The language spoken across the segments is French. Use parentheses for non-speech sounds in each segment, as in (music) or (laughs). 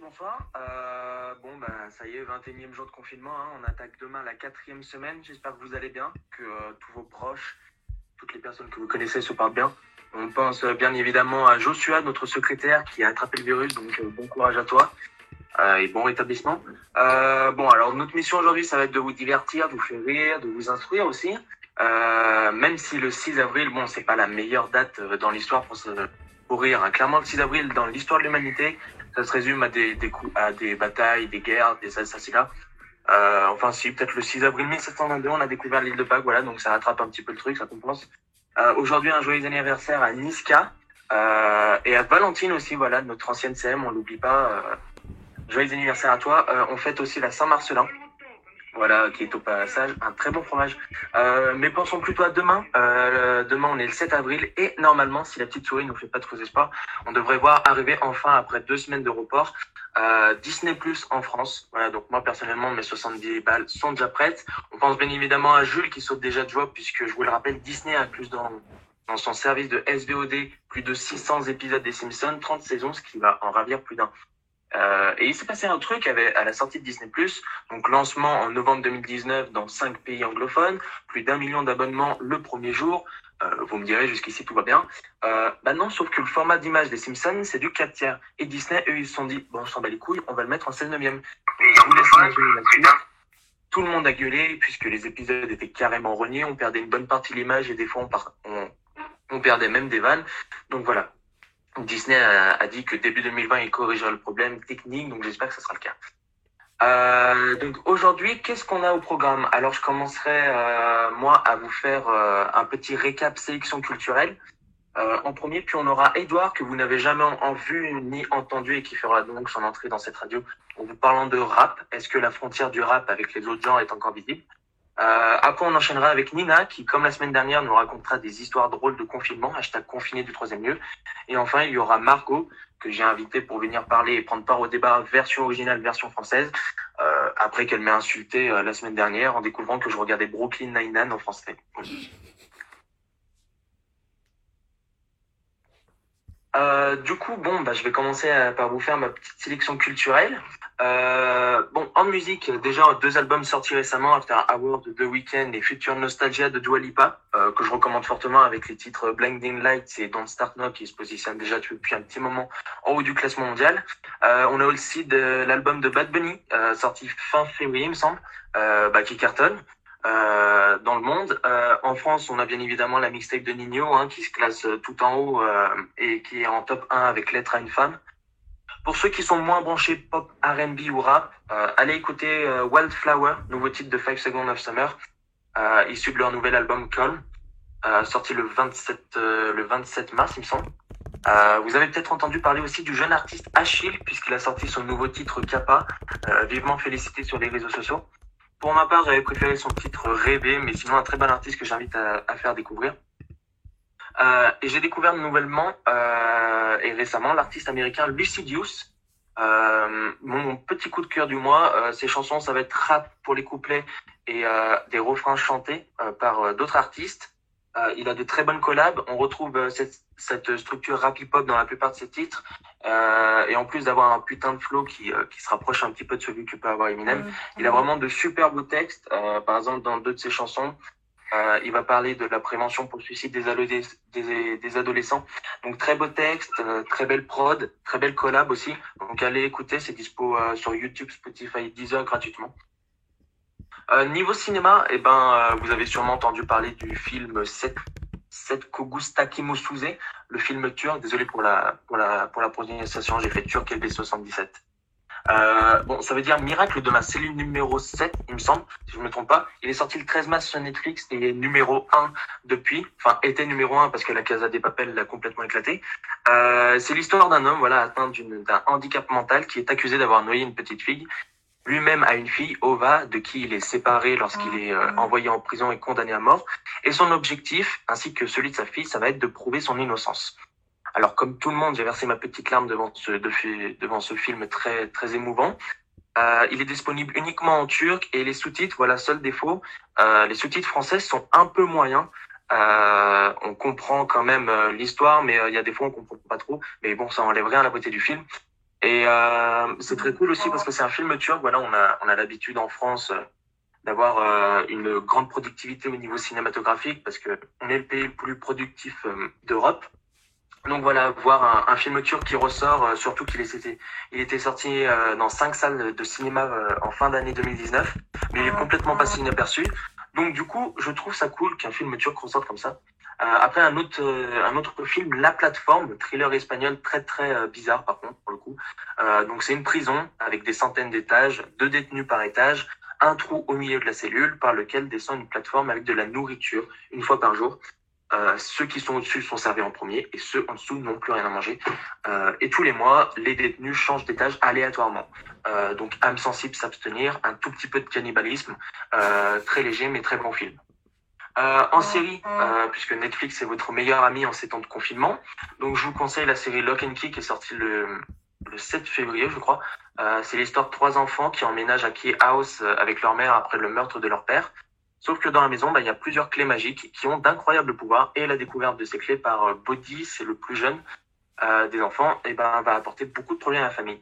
Bonsoir. Euh, bon, bah, ça y est, 21e jour de confinement. hein. On attaque demain la quatrième semaine. J'espère que vous allez bien, que euh, tous vos proches, toutes les personnes que vous connaissez se portent bien. On pense euh, bien évidemment à Joshua, notre secrétaire, qui a attrapé le virus. Donc, bon courage à toi et bon rétablissement. Bon, alors, notre mission aujourd'hui, ça va être de vous divertir, de vous faire rire, de vous instruire aussi. Même si le 6 avril, bon, c'est pas la meilleure date dans l'histoire pour se pour rire. hein. Clairement, le 6 avril, dans l'histoire de l'humanité, ça se résume à des, des coups, à des batailles, des guerres, des assassinats. Euh, enfin, si, peut-être le 6 avril 1722, on a découvert l'île de Pâques, voilà, donc ça rattrape un petit peu le truc, ça compense. Euh, Aujourd'hui, un joyeux anniversaire à Niska euh, et à Valentine aussi, voilà, notre ancienne CM, on l'oublie pas. Euh, joyeux anniversaire à toi. Euh, on fête aussi la Saint-Marcelin. Voilà, qui est au passage un très bon fromage. Mais pensons plutôt à demain. Euh, demain, on est le 7 avril et normalement, si la petite souris nous fait pas trop espoir, on devrait voir arriver enfin après deux semaines de report euh, Disney Plus en France. Voilà, donc moi personnellement, mes 70 balles sont déjà prêtes. On pense bien évidemment à Jules qui saute déjà de joie puisque je vous le rappelle, Disney a plus dans dans son service de SVOD plus de 600 épisodes des Simpsons, 30 saisons, ce qui va en ravir plus d'un. Euh, et il s'est passé un truc avec, à la sortie de Disney+, donc lancement en novembre 2019 dans cinq pays anglophones, plus d'un million d'abonnements le premier jour. Euh, vous me direz, jusqu'ici tout va bien. Euh, bah non, sauf que le format d'image des Simpsons, c'est du 4 tiers. Et Disney, eux, ils se sont dit, bon, on s'en bat les couilles, on va le mettre en 16 neuvième. Et je vous laisse imaginer. Tout le monde a gueulé, puisque les épisodes étaient carrément reniés, on perdait une bonne partie de l'image et des fois par- on, on perdait même des vannes. Donc voilà. Disney a, dit que début 2020, il corrigerait le problème technique, donc j'espère que ce sera le cas. Euh, donc aujourd'hui, qu'est-ce qu'on a au programme? Alors je commencerai euh, moi à vous faire euh, un petit récap sélection culturelle en premier, puis on aura Edouard que vous n'avez jamais en vu ni entendu et qui fera donc son entrée dans cette radio en vous parlant de rap. Est-ce que la frontière du rap avec les autres genres est encore visible? Euh, après, on enchaînera avec Nina, qui, comme la semaine dernière, nous racontera des histoires drôles de confinement, hashtag confiné du troisième lieu. Et enfin, il y aura Margot, que j'ai invité pour venir parler et prendre part au débat version originale, version française, euh, après qu'elle m'ait insulté euh, la semaine dernière en découvrant que je regardais Brooklyn Nine-Nine en français. Euh, du coup, bah, je vais commencer par vous faire ma petite sélection culturelle. Euh, bon, en musique, déjà deux albums sortis récemment, After Hour de The Weeknd et Future Nostalgia de Dua Lipa, euh, que je recommande fortement avec les titres Blinding Lights et Don't Start Now qui se positionnent déjà depuis un petit moment en haut du classement mondial. Euh, on a aussi de l'album de Bad Bunny, euh, sorti fin février, il me semble, bah, qui cartonne. Euh, dans le monde. Euh, en France, on a bien évidemment la mixtape de Nino hein, qui se classe tout en haut euh, et qui est en top 1 avec Lettre à une femme. Pour ceux qui sont moins branchés pop, R&B ou rap, euh, allez écouter euh, Wildflower, nouveau titre de Five Seconds of Summer, euh, issu de leur nouvel album Calm, euh, sorti le 27, euh, le 27 mars, il me semble. Vous avez peut-être entendu parler aussi du jeune artiste Achille, puisqu'il a sorti son nouveau titre Kappa, vivement félicité sur les réseaux sociaux. Pour ma part, j'avais préféré son titre Rêver, mais sinon un très bon artiste que j'invite à faire découvrir. Euh, et j'ai découvert nouvellement euh, et récemment l'artiste américain Lucidius. Euh, mon petit coup de cœur du mois, euh, ses chansons, ça va être rap pour les couplets et euh, des refrains chantés euh, par euh, d'autres artistes. Euh, il a de très bonnes collabs. On retrouve euh, cette, cette structure rap hip-hop dans la plupart de ses titres. Euh, et en plus d'avoir un putain de flow qui, euh, qui se rapproche un petit peu de celui que peut avoir Eminem, il a vraiment de super beaux textes. Euh, par exemple, dans deux de ses chansons, euh, il va parler de la prévention pour le suicide des, ado- des, des- des adolescents. Donc très beau texte, euh, très belle prod, très belle collab aussi. Donc allez écouter, c'est dispo euh, sur YouTube, Spotify, Deezer gratuitement. Niveau cinéma, eh ben, vous avez sûrement entendu parler du film 7, 7 Kogusta Kimosuze, le film turc. Désolé pour la, pour prononciation, j'ai fait turc LB77. Euh, bon, ça veut dire Miracle de ma cellule numéro 7, il me semble, si je me trompe pas. Il est sorti le 13 mars sur Netflix et est numéro 1 depuis. Enfin, était numéro 1 parce que la Casa des Papel l'a complètement éclaté. Euh, c'est l'histoire d'un homme, voilà, atteint d'une- d'un handicap mental qui est accusé d'avoir noyé une petite fille. Lui-même a une fille, Ova, de qui il est séparé lorsqu'il est euh, envoyé en prison et condamné à mort. Et son objectif, ainsi que celui de sa fille, ça va être de prouver son innocence. Alors, comme tout le monde, j'ai versé ma petite larme devant ce, de- devant ce film très, très émouvant. Euh, il est disponible uniquement en turc et les sous-titres, voilà, seul défaut, euh, les sous-titres français sont un peu moyens. Euh, on comprend quand même euh, l'histoire, mais euh, il y a des fois on comprend pas trop. Mais bon, ça enlève rien à la beauté du film. Et euh, c'est très cool aussi parce que c'est un film turc. Voilà, on a on a l'habitude en France d'avoir une grande productivité au niveau cinématographique parce que on est le pays le plus productif d'Europe. Donc voilà, voir un, un film turc qui ressort, euh, surtout qu'il était, il était sorti euh, dans cinq salles de cinéma euh, en fin d'année 2019, mais il est complètement passé inaperçu. Donc du coup, je trouve ça cool qu'un film turc ressorte comme ça. Euh, après un autre, euh, un autre film, La Plateforme, thriller espagnol très très euh, bizarre par contre pour le coup. Euh, donc c'est une prison avec des centaines d'étages, deux détenus par étage, un trou au milieu de la cellule par lequel descend une plateforme avec de la nourriture une fois par jour. Euh, ceux qui sont au-dessus sont servis en premier et ceux en dessous n'ont plus rien à manger. Euh, et tous les mois, les détenus changent d'étage aléatoirement. Euh, donc âme sensible, s'abstenir, un tout petit peu de cannibalisme, très léger mais très bon film. En série, puisque Netflix est votre meilleur ami en ces temps de confinement, donc je vous conseille la série Lock and Key qui est sortie le, le 7 février, je crois. C'est l'histoire de trois enfants qui emménagent à Key House avec leur mère après le meurtre de leur père. Sauf que dans la maison, bah, il y a plusieurs clés magiques qui ont d'incroyables pouvoirs et la découverte de ces clés par euh, Bodhi, c'est le plus jeune euh, des enfants, et ben va apporter beaucoup de problèmes à la famille.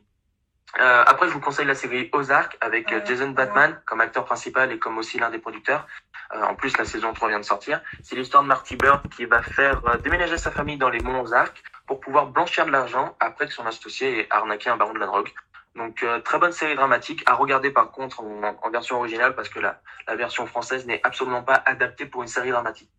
Euh, après, je vous conseille la série Ozark avec Jason Bateman comme acteur principal et comme aussi l'un des producteurs. Euh, en plus, la saison 3 vient de sortir. C'est l'histoire de Marty Bird qui va faire déménager sa famille dans les monts Ozark pour pouvoir blanchir de l'argent après que son associé ait arnaqué un baron de la drogue. Donc, euh, très bonne série dramatique à regarder par contre en, version originale parce que la, la version française n'est absolument pas adaptée pour une série dramatique.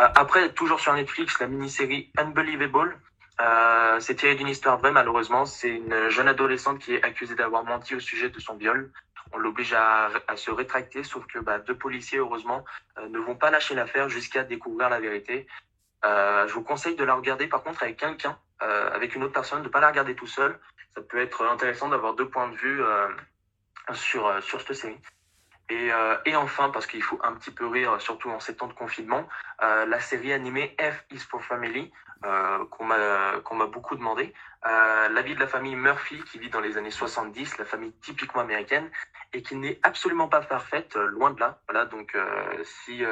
Euh, après, toujours sur Netflix, la mini-série Unbelievable. Euh, c'est tiré d'une histoire vraie, malheureusement. C'est une jeune adolescente qui est accusée d'avoir menti au sujet de son viol. On l'oblige à, à se rétracter, sauf que bah, deux policiers, heureusement, ne vont pas lâcher l'affaire jusqu'à découvrir la vérité. Je vous conseille de la regarder, par contre, avec quelqu'un, avec une autre personne, de pas la regarder tout seul. Ça peut être intéressant d'avoir deux points de vue euh, sur, euh, sur cette série. Et, euh, et enfin, parce qu'il faut un petit peu rire, surtout en ces temps de confinement, la série animée F is for Family, euh, qu'on m'a beaucoup demandé. La vie de la famille Murphy qui vit dans les années 70, la famille typiquement américaine, et qui n'est absolument pas parfaite, loin de là. Voilà, donc si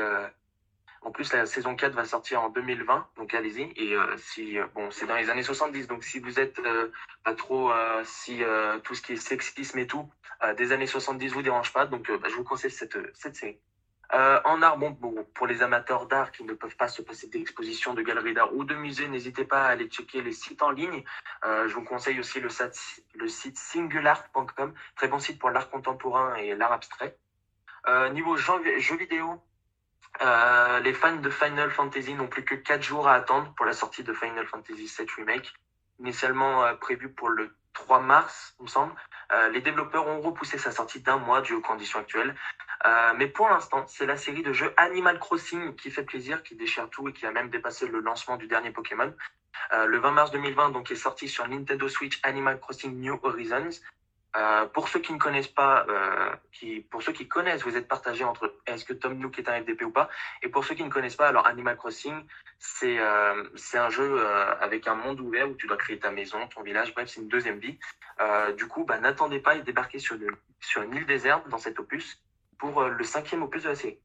en plus la saison 4 va sortir en 2020, donc allez-y. Et euh, si euh, bon, c'est dans les années 70, donc si vous êtes euh, pas trop, si tout ce qui est sexisme et tout des années 70 vous dérange pas, donc bah, je vous conseille cette cette série. En art, bon, bon, pour les amateurs d'art qui ne peuvent pas se passer d'expositions, de galeries d'art ou de musées, n'hésitez pas à aller checker les sites en ligne. Je vous conseille aussi le, site- le site singular.com, très bon site pour l'art contemporain et l'art abstrait. Niveau jeux, jeux vidéo, euh, les fans de Final Fantasy n'ont plus que 4 jours à attendre pour la sortie de Final Fantasy VII Remake, initialement euh, prévu pour le 3 mars, il me semble. Euh, les développeurs ont repoussé sa sortie d'un mois dû aux conditions actuelles. Euh, mais pour l'instant, c'est la série de jeux Animal Crossing qui fait plaisir, qui déchire tout et qui a même dépassé le lancement du dernier Pokémon. Le 20 mars 2020, donc, est sorti sur Nintendo Switch Animal Crossing New Horizons. Euh, pour ceux qui ne connaissent pas, euh, pour ceux qui connaissent, vous êtes partagé entre est-ce que Tom Nook est un FDP ou pas? Et pour ceux qui ne connaissent pas, alors Animal Crossing, c'est euh, un jeu avec un monde ouvert où tu dois créer ta maison, ton village, bref, c'est une deuxième vie. Du coup, bah, n'attendez pas et débarquez sur, une- sur une île déserte dans cet opus pour le cinquième opus de la série.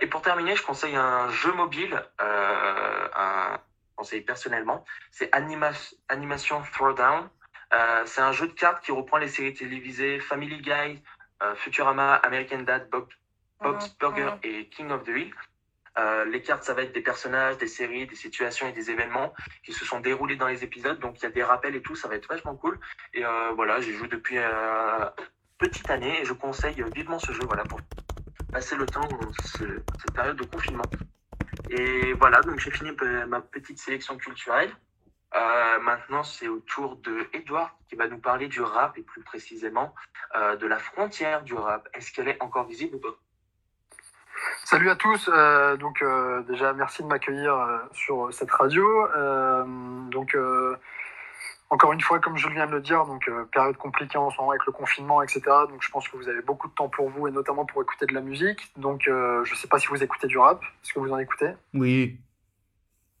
Et pour terminer, je conseille un jeu mobile, un conseil personnellement, c'est Anima Animation Throwdown. Euh, c'est un jeu de cartes qui reprend les séries télévisées Family Guy, euh, Futurama, American Dad, Bob, Bob's Burger et King of the Hill. Euh, les cartes, ça va être des personnages, des séries, des situations et des événements qui se sont déroulés dans les épisodes. Donc il y a des rappels et tout, ça va être vachement cool. Et euh, voilà, j'y joue depuis euh, petite année et je conseille vivement ce jeu voilà, pour passer le temps dans ce- cette période de confinement. Et voilà, donc j'ai fini ma petite sélection culturelle. Euh, maintenant, c'est au tour de Edouard qui va nous parler du rap et plus précisément euh, de la frontière du rap. Est-ce qu'elle est encore visible ou pas? Salut à tous. Euh, donc euh, déjà merci de m'accueillir euh, sur cette radio. Euh, donc euh, encore une fois, comme je viens de le dire, donc euh, période compliquée en ce moment avec le confinement, etc. Donc je pense que vous avez beaucoup de temps pour vous et notamment pour écouter de la musique. Donc euh, je sais pas si vous écoutez du rap. Est-ce que vous en écoutez? Oui.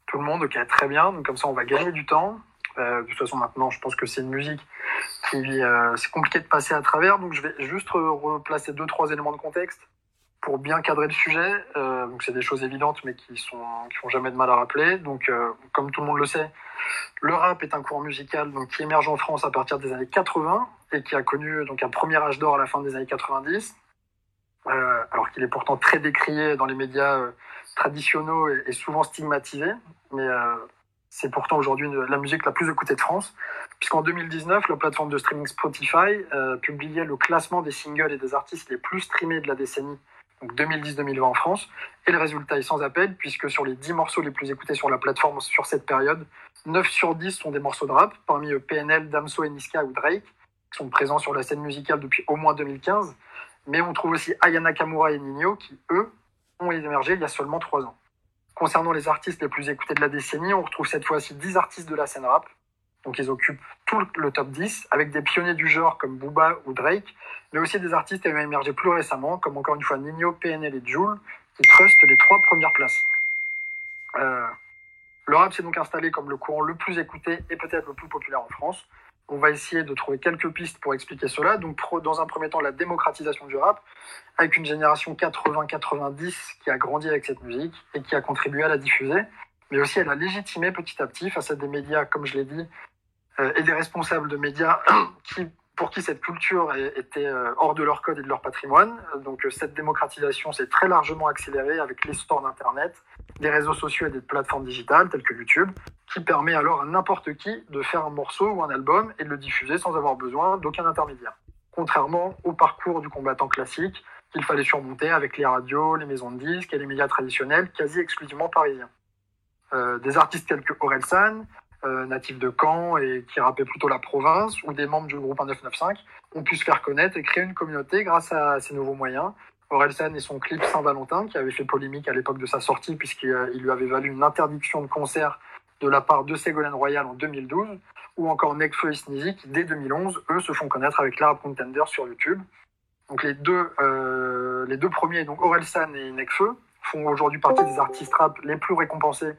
Tout le monde, ok, très bien. Donc comme ça, on va gagner du temps. Euh, de toute façon, maintenant, je pense que c'est une musique qui, euh, c'est compliqué de passer à travers. Donc je vais juste re- replacer deux, trois éléments de contexte pour bien cadrer le sujet. Euh, donc c'est des choses évidentes, mais qui sont qui font jamais de mal à rappeler. Donc euh, comme tout le monde le sait, le rap est un courant musical donc qui émerge en France à partir des années 80 et qui a connu donc un premier âge d'or à la fin des années 90. Alors qu'il est pourtant très décrié dans les médias euh, traditionnels et, souvent stigmatisé, mais euh, c'est pourtant aujourd'hui la musique la plus écoutée de France, puisqu'en 2019, la plateforme de streaming Spotify euh, publiait le classement des singles et des artistes les plus streamés de la décennie, donc 2010-2020 en France, et le résultat est sans appel, puisque sur les 10 morceaux les plus écoutés sur la plateforme sur cette période, 9 sur 10 sont des morceaux de rap, parmi PNL, Damso Niska ou Drake, qui sont présents sur la scène musicale depuis au moins 2015, mais on trouve aussi Aya Nakamura et Nino, qui, eux, ont émergé il y a seulement 3 ans. Concernant les artistes les plus écoutés de la décennie, on retrouve cette fois-ci 10 artistes de la scène rap. Donc ils occupent tout le top 10, avec des pionniers du genre comme Booba ou Drake, mais aussi des artistes ayant émergé plus récemment, comme encore une fois Nino, PNL et Jul, qui trustent les trois premières places. Euh, le rap s'est donc installé comme le courant le plus écouté et peut-être le plus populaire en France. On va essayer de trouver quelques pistes pour expliquer cela. Donc, dans un premier temps, la démocratisation du rap, avec une génération 80-90 qui a grandi avec cette musique et qui a contribué à la diffuser, mais aussi elle a légitimé petit à petit face à des médias, comme je l'ai dit, euh, et des responsables de médias (clears throat) qui, pour qui cette culture était euh, hors de leur code et de leur patrimoine. Donc, euh, cette démocratisation s'est très largement accélérée avec l'essor d'Internet, des réseaux sociaux et des plateformes digitales telles que YouTube, qui permet alors à n'importe qui de faire un morceau ou un album et de le diffuser sans avoir besoin d'aucun intermédiaire. Contrairement au parcours du combattant classique qu'il fallait surmonter avec les radios, les maisons de disques et les médias traditionnels quasi exclusivement parisiens. Euh, des artistes tels que Orelsan, euh, natif de Caen et qui rappait plutôt la province, ou des membres du groupe 1995, ont pu se faire connaître et créer une communauté grâce à ces nouveaux moyens. Orelsan et son clip Saint-Valentin, qui avait fait polémique à l'époque de sa sortie, puisqu'il euh, lui avait valu une interdiction de concert de la part de Ségolène Royal en 2012, ou encore Nekfeu et Sneezy, qui dès 2011, eux, se font connaître avec l'Arab Contender sur YouTube. Donc les deux, euh, les deux premiers, donc Orelsan et Nekfeu, font aujourd'hui partie des artistes rap les plus récompensés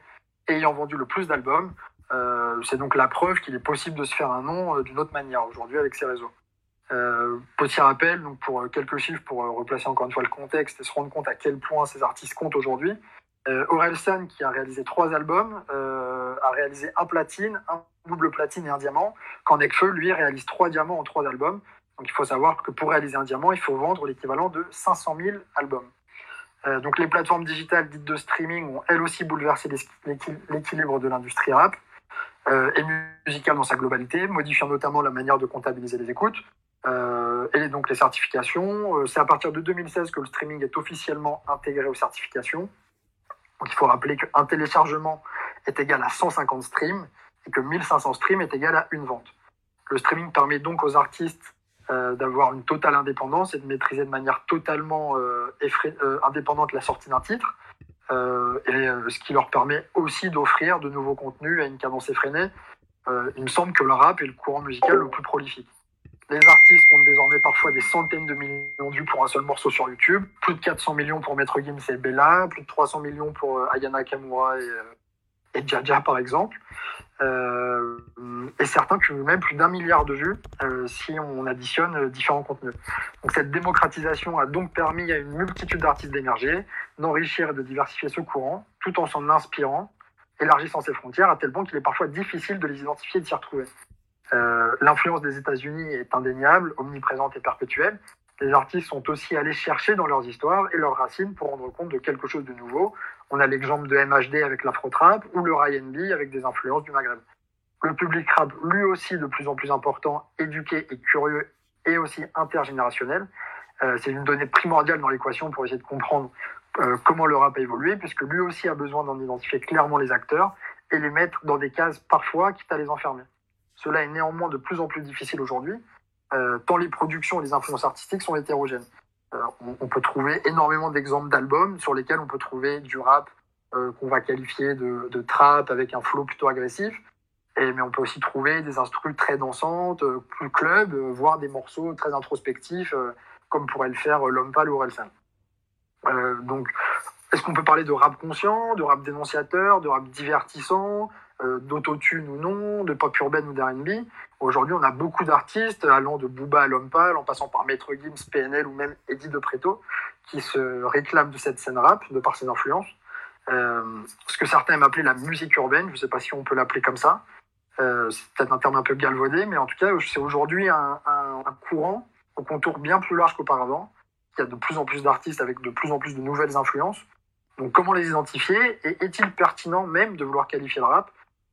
et ayant vendu le plus d'albums. Euh, c'est donc la preuve qu'il est possible de se faire un nom euh, d'une autre manière aujourd'hui avec ces réseaux. Euh, petit rappel, donc pour quelques chiffres pour replacer encore une fois le contexte et se rendre compte à quel point ces artistes comptent aujourd'hui. Euh, Orelsan, qui a réalisé trois albums, a réalisé un platine, un double platine et un diamant, quand Nekfeu, lui, réalise trois diamants en trois albums. Donc il faut savoir que pour réaliser un diamant, il faut vendre l'équivalent de 500 000 albums. Donc les plateformes digitales dites de streaming ont elles aussi bouleversé l'équi- l'équi- l'équilibre de l'industrie rap et musicale dans sa globalité, modifiant notamment la manière de comptabiliser les écoutes euh, et donc les certifications. Euh, C'est à partir de 2016 que le streaming est officiellement intégré aux certifications. Il faut rappeler qu'un téléchargement est égal à 150 streams et que 1500 streams est égal à une vente. Le streaming permet donc aux artistes euh, d'avoir une totale indépendance et de maîtriser de manière totalement euh, euh, indépendante la sortie d'un titre, euh, et euh, ce qui leur permet aussi d'offrir de nouveaux contenus à une cadence effrénée. Euh, il me semble que le rap est le courant musical le plus prolifique. Les artistes comptent désormais parfois des centaines de millions de vues pour un seul morceau sur YouTube, plus de 400 millions pour Maître Gims et Bella, plus de 300 millions pour Ayana Kamura et, et Jaja par exemple. Euh, et certains cumulent même plus d'un milliard de vues euh, si on additionne euh, différents contenus. Donc cette démocratisation a donc permis à une multitude d'artistes d'émerger, d'enrichir et de diversifier ce courant, tout en s'en inspirant, élargissant ses frontières à tel point qu'il est parfois difficile de les identifier et de s'y retrouver. L'influence des États-Unis est indéniable, omniprésente et perpétuelle. Les artistes sont aussi allés chercher dans leurs histoires et leurs racines pour rendre compte de quelque chose de nouveau. On a l'exemple de MHD avec l'afro-trap ou le R&B avec des influences du Maghreb. Le public rap, lui aussi de plus en plus important, éduqué et curieux et aussi intergénérationnel. Euh, c'est une donnée primordiale dans l'équation pour essayer de comprendre euh, comment le rap a évolué, puisque lui aussi a besoin d'en identifier clairement les acteurs et les mettre dans des cases parfois, quitte à les enfermer. Cela est néanmoins de plus en plus difficile aujourd'hui, tant les productions et les influences artistiques sont hétérogènes. Euh, on, peut trouver énormément d'exemples d'albums sur lesquels on peut trouver du rap euh, qu'on va qualifier de, trap avec un flow plutôt agressif, mais on peut aussi trouver des instrus très dansantes, euh, plus club, euh, voire des morceaux très introspectifs, comme pourrait le faire L'Homme Pâle ou Orelsan. donc, est-ce qu'on peut parler de rap conscient, de rap dénonciateur, de rap divertissant, euh, d'autotune ou non, de pop urbaine ou d'R&B Aujourd'hui, on a beaucoup d'artistes allant de Booba à Pâle, en passant par Maître Gims, PNL ou même Eddie De Preto, qui se réclament de cette scène rap de par ses influences. Euh, ce que certains aiment appeler la musique urbaine, je ne sais pas si on peut l'appeler comme ça. Euh, c'est peut-être un terme un peu galvaudé, mais en tout cas, c'est aujourd'hui un, un courant au contour bien plus large qu'auparavant. Il y a de plus en plus d'artistes avec de plus en plus de nouvelles influences donc comment les identifier? Et est-il pertinent même de vouloir qualifier le rap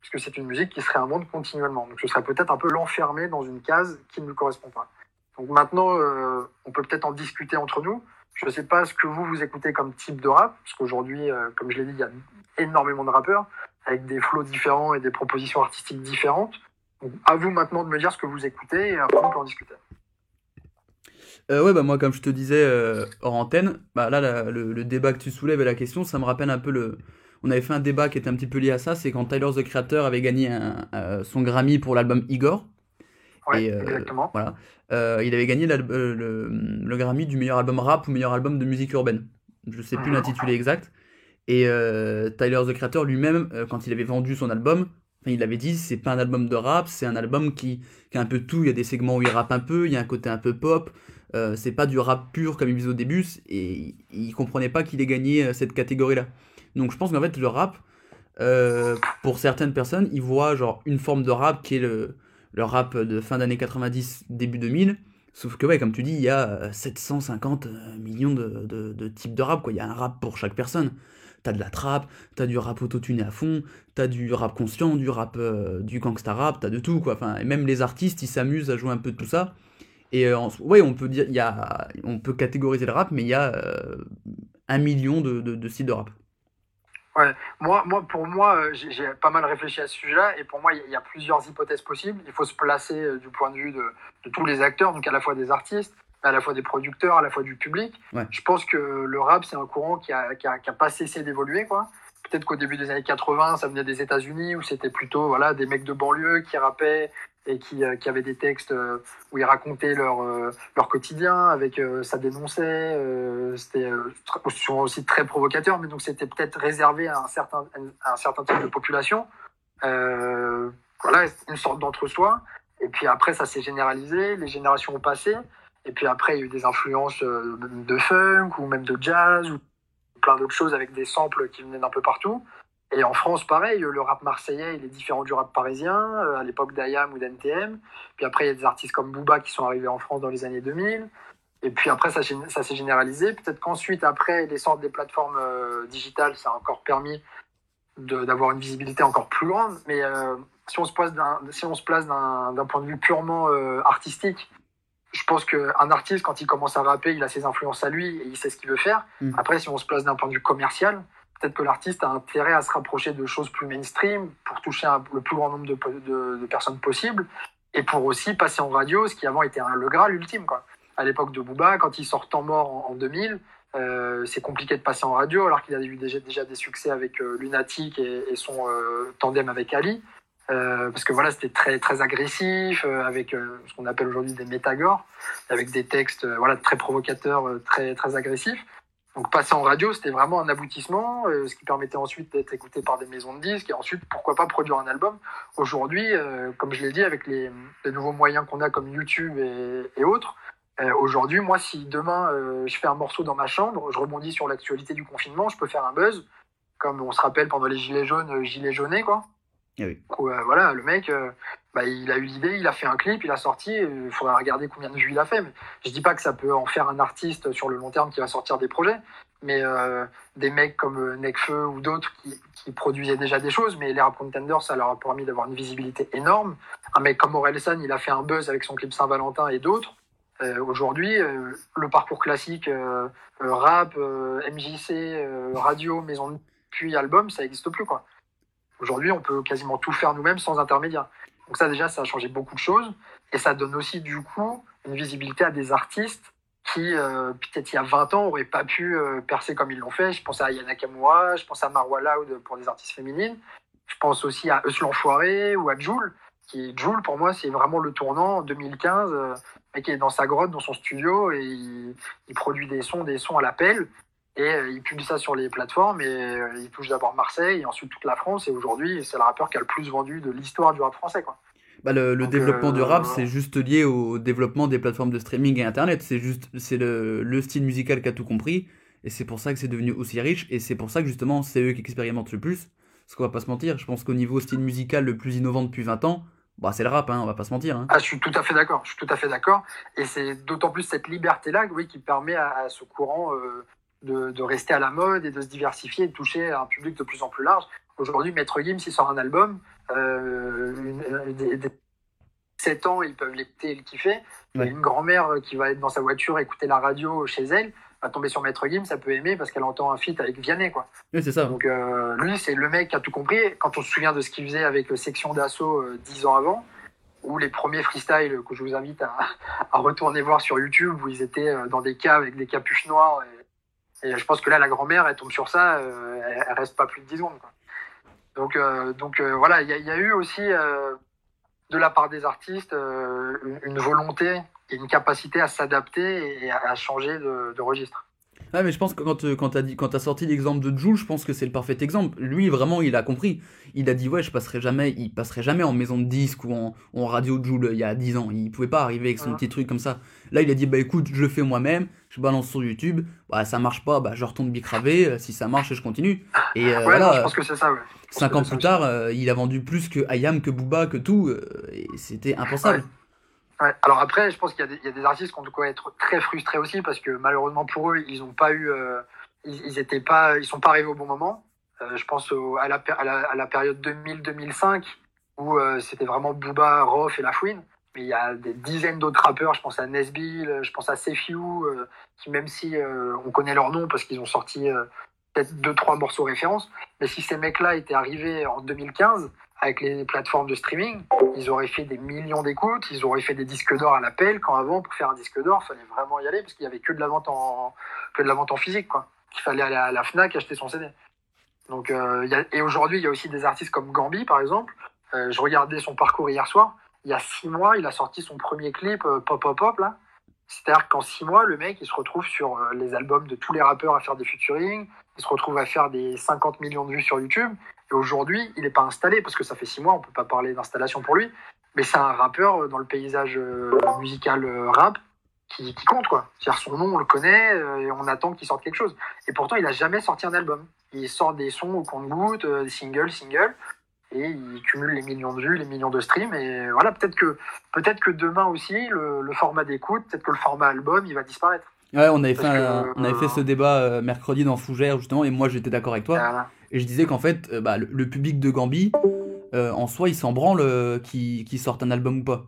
Puisque c'est une musique qui serait un monde continuellement. Donc ce serait peut-être un peu l'enfermer dans une case qui ne lui correspond pas. Donc maintenant, euh, on peut peut-être en discuter entre nous. Je ne sais pas ce que vous, vous écoutez comme type de rap, parce qu'aujourd'hui, euh, comme je l'ai dit, il y a énormément de rappeurs, avec des flots différents et des propositions artistiques différentes. Donc à vous maintenant de me dire ce que vous écoutez, et après on peut en discuter. Euh, ouais, bah moi, comme je te disais euh, hors antenne, bah là, le, débat que tu soulèves et la question, ça me rappelle un peu le. On avait fait un débat qui était un petit peu lié à ça, c'est quand Tyler the Creator avait gagné un, euh, son Grammy pour l'album Igor. Ouais, et, exactement. Voilà. il avait gagné le, Grammy du meilleur album rap ou meilleur album de musique urbaine. Je sais plus mmh. l'intitulé exact. Et Tyler the Creator lui-même, quand il avait vendu son album, il avait dit c'est pas un album de rap, c'est un album qui, qui a un peu tout. Il y a des segments où il rappe un peu, il y a un côté un peu pop. Euh, c'est pas du rap pur comme il disait au début, et il comprenait pas qu'il ait gagné euh, cette catégorie-là. Donc je pense qu'en fait, le rap, euh, pour certaines personnes, ils voient genre une forme de rap qui est le, le rap de fin d'année 90, début 2000. Sauf que, ouais, comme tu dis, il y a 750 millions de, de, types de rap, quoi. Il y a un rap pour chaque personne. T'as de la trap, t'as du rap autotuné à fond, t'as du rap conscient, du rap, euh, du gangsta rap, t'as de tout, quoi. Enfin, et même les artistes, ils s'amusent à jouer un peu de tout ça. Et euh, ouais, on peut dire, il y a, on peut catégoriser le rap, mais il y a euh, un million de, de, de, de rap. Ouais, moi, moi pour moi, euh, j'ai pas mal réfléchi à ce sujet-là, et pour moi, il y a plusieurs hypothèses possibles. Il faut se placer euh, du point de vue de, de, tous les acteurs, donc à la fois des artistes, à la fois des producteurs, à la fois du public. Ouais. Je pense que le rap, c'est un courant qui a, qui a, qui a pas cessé d'évoluer, quoi. Peut-être qu'au début des années 80, ça venait des États-Unis, où c'était plutôt voilà des mecs de banlieue qui rappaient et qui, euh, qui avaient des textes euh, où ils racontaient leur, euh, leur quotidien, avec ça dénonçait, c'était souvent aussi très provocateur, mais donc c'était peut-être réservé à un certain, à un certain type de population. voilà, une sorte d'entre-soi. Et puis après, ça s'est généralisé, les générations ont passé. Et puis après, il y a eu des influences de funk ou même de jazz ou plein d'autres choses avec des samples qui venaient d'un peu partout. Et en France, pareil, le rap marseillais, il est différent du rap parisien, euh, à l'époque d'IAM ou d'NTM. Puis après, il y a des artistes comme Booba qui sont arrivés en France dans les années 2000. Et puis après, ça, ça s'est généralisé. Peut-être qu'ensuite, après l'essor des plateformes euh, digitales, ça a encore permis d'avoir une visibilité encore plus grande. Mais euh, si on se place d'un si on se place d'un point de vue purement euh, artistique, je pense qu'un artiste, quand il commence à rapper, il a ses influences à lui et il sait ce qu'il veut faire. Mm. Après, si on se place d'un point de vue commercial, peut-être que l'artiste a intérêt à se rapprocher de choses plus mainstream pour toucher le plus grand nombre de, personnes possible et pour aussi passer en radio, ce qui avant était un, le Graal ultime. Quoi. À l'époque de Booba, quand il sort Temps mort en, en 2000, euh, c'est compliqué de passer en radio alors qu'il a eu déjà, des succès avec euh, Lunatic et, son euh, tandem avec Ali. Parce que voilà, c'était très très agressif, avec ce qu'on appelle aujourd'hui des métagores, avec des textes voilà très provocateurs, très très agressifs. Donc passer en radio, c'était vraiment un aboutissement, ce qui permettait ensuite d'être écouté par des maisons de disques et ensuite pourquoi pas produire un album. Aujourd'hui, comme je l'ai dit, avec les, nouveaux moyens qu'on a comme YouTube et, et autres, aujourd'hui, moi, si demain je fais un morceau dans ma chambre, je rebondis sur l'actualité du confinement, je peux faire un buzz, comme on se rappelle pendant les gilets jaunes, gilets jaunés quoi. Donc, euh, voilà, le mec, euh, bah, il a eu l'idée, il a fait un clip, il a sorti, il faudra regarder combien de vues il a fait. Mais je dis pas que ça peut en faire un artiste sur le long terme qui va sortir des projets, mais euh, des mecs comme Nekfeu ou d'autres qui, produisaient déjà des choses, mais les Rap ça leur a permis d'avoir une visibilité énorme. Un mec comme Orelsan, il a fait un buzz avec son clip Saint-Valentin et d'autres. Euh, Aujourd'hui, euh, le parcours classique, euh, rap, MJC, radio, maison de puis album, ça n'existe plus quoi. Aujourd'hui, on peut quasiment tout faire nous-mêmes sans intermédiaire. Donc ça déjà, ça a changé beaucoup de choses et ça donne aussi du coup une visibilité à des artistes qui, euh, peut-être il y a 20 ans, n'auraient pas pu euh, percer comme ils l'ont fait. Je pense à Yana Kamura, je pense à Marwa Loud pour des artistes féminines. Je pense aussi à Eus l'Enfoiré ou à Joule. Qui, Joule, pour moi, c'est vraiment le tournant en 2015, euh, qui est dans sa grotte, dans son studio, et il, il produit des sons, des sons à l'appel. Et euh, il publie ça sur les plateformes et euh, il touche d'abord Marseille et ensuite toute la France. Et aujourd'hui, c'est le rappeur qui a le plus vendu de l'histoire du rap français. Quoi. Bah, le, le Donc, développement du euh, rap, c'est juste lié au développement des plateformes de streaming et internet. C'est juste, c'est le, le style musical qui a tout compris. Et c'est pour ça que c'est devenu aussi riche. Et c'est pour ça que justement, c'est eux qui expérimentent le plus. Parce qu'on va pas se mentir, je pense qu'au niveau style musical le plus innovant depuis 20 ans, bah, c'est le rap, hein, on va pas se mentir. Hein. Ah, je suis tout à fait d'accord. Je suis tout à fait d'accord. Et c'est d'autant plus cette liberté-là, oui, qui permet à, à ce courant euh, de, de rester à la mode et de se diversifier et de toucher un public de plus en plus large. Aujourd'hui, Maître Gims, il sort un album. Euh, une, des, des 7 ans, ils peuvent l'écouter et le kiffer. Ouais. Une grand-mère qui va être dans sa voiture, écouter la radio chez elle, va tomber sur Maître Gims, ça peut aimer parce qu'elle entend un feat avec Vianney, quoi. Oui, c'est ça. Donc euh, lui, c'est le mec qui a tout compris. Quand on se souvient de ce qu'il faisait avec euh, Section d'Assaut euh, dix ans avant, ou les premiers freestyles que je vous invite à, (laughs) à retourner voir sur YouTube, où ils étaient euh, dans des caves avec des capuches noires. Et, je pense que là, la grand-mère, elle tombe sur ça, euh, elle, reste pas plus de 10 secondes. Donc, euh, donc euh, voilà, il y, a- eu aussi, euh, de la part des artistes, une, volonté et une capacité à s'adapter et à, changer de registre. Ouais, mais je pense que quand, euh, quand t'as dit, quand t'as sorti l'exemple de Jules, je pense que c'est le parfait exemple. Lui, vraiment, il a compris. Il a dit, ouais, je passerai jamais, il passerait jamais en maison de disque ou en, en radio de Jules il y a 10 ans. Il pouvait pas arriver avec son petit truc comme ça. Là, il a dit, bah écoute, je le fais moi-même, je balance sur YouTube. Bah, ça marche pas, bah, je retourne bicraver. Euh, Si ça marche, je continue. Et euh, ouais, voilà, non, je pense que c'est ça, ouais. Je pense 5 que ans plus tard, euh, il a vendu plus que Ayam, que Booba, que tout. euh, et c'était impensable. Ouais. Alors après, je pense qu'il y, a des- artistes qui ont de quoi être très frustrés aussi parce que malheureusement pour eux, ils ont pas eu, euh, ils, ils étaient pas, ils sont pas arrivés au bon moment. Euh, je pense à, la, période 2000-2005 où euh, c'était vraiment Booba, Rof et La Fouine. Mais il y a des dizaines d'autres rappeurs. Je pense à Nesbill, je pense à Sefiu, qui même si on connaît leur nom parce qu'ils ont sorti peut-être deux trois morceaux références, mais si ces mecs-là étaient arrivés en 2015 avec les plateformes de streaming, ils auraient fait des millions d'écoutes, ils auraient fait des disques d'or à l'appel, quand avant, pour faire un disque d'or, il fallait vraiment y aller, parce qu'il y avait que de la vente en, que de la vente en physique, quoi. Il fallait aller à la FNAC acheter son CD. Donc, euh, et aujourd'hui, il y a aussi des artistes comme Gambi, par exemple. Euh, je regardais son parcours hier soir. Il y a six mois, il a sorti son premier clip euh, Pop Pop Pop, là. C'est-à-dire qu'en six mois, le mec, il se retrouve sur euh, les albums de tous les rappeurs à faire des featuring. Il se retrouve à faire des 50 millions de vues sur YouTube. Et aujourd'hui, il n'est pas installé parce que ça fait six mois, on peut pas parler d'installation pour lui. Mais c'est un rappeur euh, dans le paysage euh, musical euh, rap qui, compte, quoi. C'est-à-dire son nom, on le connaît et on attend qu'il sorte quelque chose. Et pourtant, il a jamais sorti un album. Il sort des sons au compte-gouttes, des singles, singles. Et il cumule les millions de vues, les millions de streams. Et voilà, peut-être que, peut-être que demain aussi, le format d'écoute, peut-être que le format album, il va disparaître. Ouais, on avait, fait que, on avait fait ce débat euh, mercredi dans Fougère, justement, et moi j'étais d'accord avec toi. Voilà. Et je disais qu'en fait, euh, bah, le, le public de Gambi, euh, en soi, il s'en branle euh, qu'il sorte un album ou pas.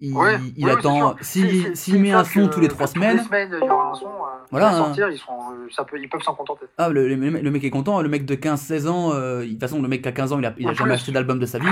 Il, Ouais, il ouais, attend. S'il Si- met un son tous les trois toutes semaines, les semaines, il y aura un son. euh, Voilà, hein. sortir, ils, seront, euh, ça peut, ils peuvent s'en contenter. ah, le, le- le mec est content. Le mec de 15-16 ans, euh, de toute façon, le mec qui a 15 ans, il a, il a jamais acheté d'album de sa vie.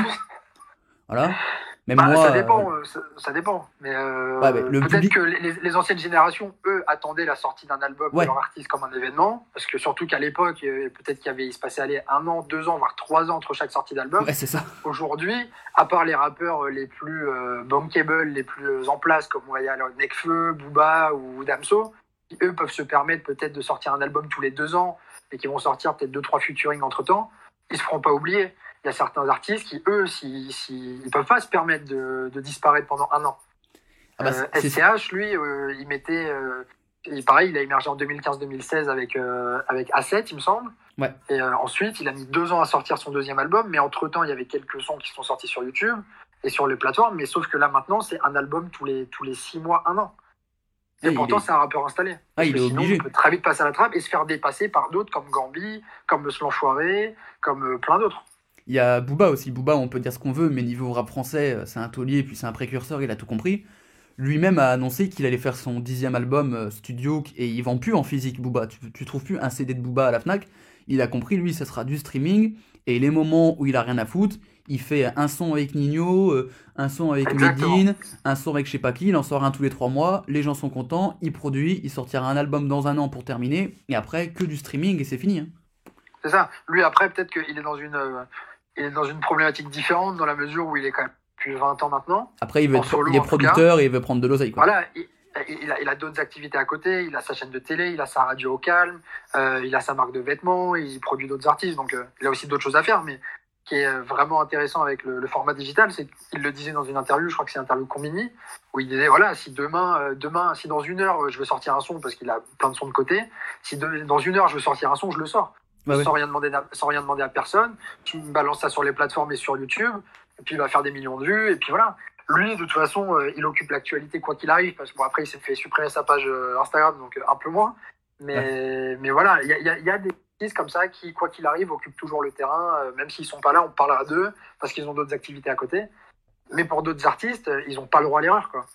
Voilà. (laughs) Même Bah, moi. ça dépend, euh, euh, ça, ça dépend. Mais euh, Ouais, mais le peut-être public- que les, les anciennes générations, eux, attendaient la sortie d'un album Ouais. de leur artiste comme un événement, parce que surtout qu'à l'époque, peut-être qu'il y avait, il se passait aller un an, deux ans, voire trois ans entre chaque sortie d'album. Ouais, c'est ça. Aujourd'hui, à part les rappeurs les plus euh, bankable, les plus en place, comme on va dire Nekfeu, Booba ou Damso, qui eux peuvent se permettre peut-être de sortir un album tous les deux ans et qui vont sortir peut-être deux trois featuring entre temps, ils se feront pas oublier. Il y a certains artistes qui eux, si, si, ils peuvent pas se permettre de, de disparaître pendant un an. Ah bah, Euh, SCH, lui, euh, il mettait, euh, il- pareil, il a émergé en 2015-2016 avec euh, avec A7, il me semble. Ouais. Et euh, ensuite, il a mis deux ans à sortir son deuxième album, mais entre temps, il y avait quelques sons qui sont sortis sur YouTube et sur les plateformes. Mais sauf que là, maintenant, c'est un album tous les tous les six mois, un an. Et il pourtant, est- c'est un rappeur installé. Ah, Parce il est sinon, obligé. il peut très vite passer à la trappe et se faire dépasser par d'autres comme Gambi, comme L'Enfoiré, comme euh, plein d'autres. Il y a Booba aussi. Booba, on peut dire ce qu'on veut, mais niveau rap français, euh, c'est un taulier, puis c'est un précurseur, il a tout compris. Lui-même a annoncé qu'il allait faire son dixième album euh, studio, et il vend plus en physique Booba. Tu, tu trouves plus un CD de Booba à la Fnac? Il a compris, lui, ça sera du streaming, Et les moments où il a rien à foutre, il fait un son avec Nino, euh, un son avec. Medine, un son avec je sais pas qui, il en sort un tous les trois mois, les gens sont contents, il produit, il sortira un album dans un an pour terminer, et après que du streaming et c'est fini. hein. C'est ça. Lui, après, peut-être qu'il est dans une, est dans une problématique différente dans la mesure où il est quand même depuis 20 ans maintenant. Après, il, veut être- solo, il est producteur et il veut prendre de l'oseille. Voilà, il, il a, il a d'autres activités à côté, il a sa chaîne de télé, il a sa radio au calme, euh, il a sa marque de vêtements, il produit d'autres artistes, donc euh, il a aussi d'autres choses à faire, mais ce qui est euh, vraiment intéressant avec le, le format digital, c'est qu'il le disait dans une interview, je crois que c'est l'interview Combini, où il disait, voilà, si demain, euh, demain, si dans une heure, je veux sortir un son, parce qu'il a plein de sons de côté, si de- dans une heure, je veux sortir un son, je le sors. Sans, rien demander, à- sans rien demander à personne, tu me balances ça sur les plateformes et sur YouTube, et puis il va faire des millions de vues, et puis voilà. Lui, de toute façon, euh, il occupe l'actualité quoi qu'il arrive, parce que bon, après, il s'est fait supprimer sa page euh, Instagram, donc euh, un peu moins. Mais, mais voilà, il y a, il y a- il y a des artistes comme ça qui, quoi qu'il arrive, occupent toujours le terrain, même s'ils sont pas là, on parlera d'eux, parce qu'ils ont d'autres activités à côté. Mais pour d'autres artistes, ils n'ont pas le droit à l'erreur, quoi.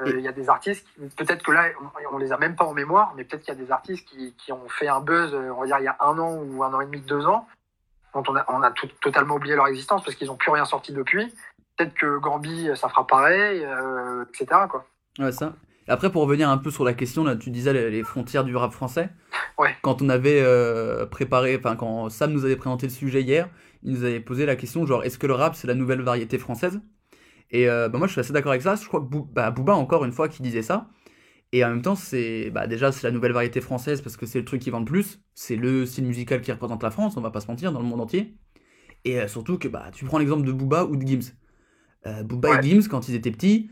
Euh, Il y a des artistes, peut-être que là, on, on les a même pas en mémoire, mais peut-être qu'il y a des artistes qui, qui ont fait un buzz, euh, on va dire, il y a un an ou un an et demi, deux ans, dont on a, on a tout- totalement oublié leur existence parce qu'ils n'ont plus rien sorti depuis. Peut-être que Gambi, ça fera pareil, euh, etc. Quoi. Ouais, ça. Après, pour revenir un peu sur la question, là, tu disais les, les frontières du rap français. Ouais. Quand on avait euh, préparé, enfin, quand Sam nous avait présenté le sujet hier, il nous avait posé la question genre, est-ce que le rap c'est la nouvelle variété française? Et euh, bah, moi, je suis assez d'accord avec ça. Je crois que Bou- bah, Booba, encore une fois, qui disait ça. Et en même temps, c'est bah, déjà c'est la nouvelle variété française parce que c'est le truc qui vend le plus. C'est le style musical qui représente la France, on va pas se mentir, dans le monde entier. Et euh, surtout que bah, tu prends l'exemple de Booba ou de Gims. Euh, Booba Ouais. et Gims, quand ils étaient petits,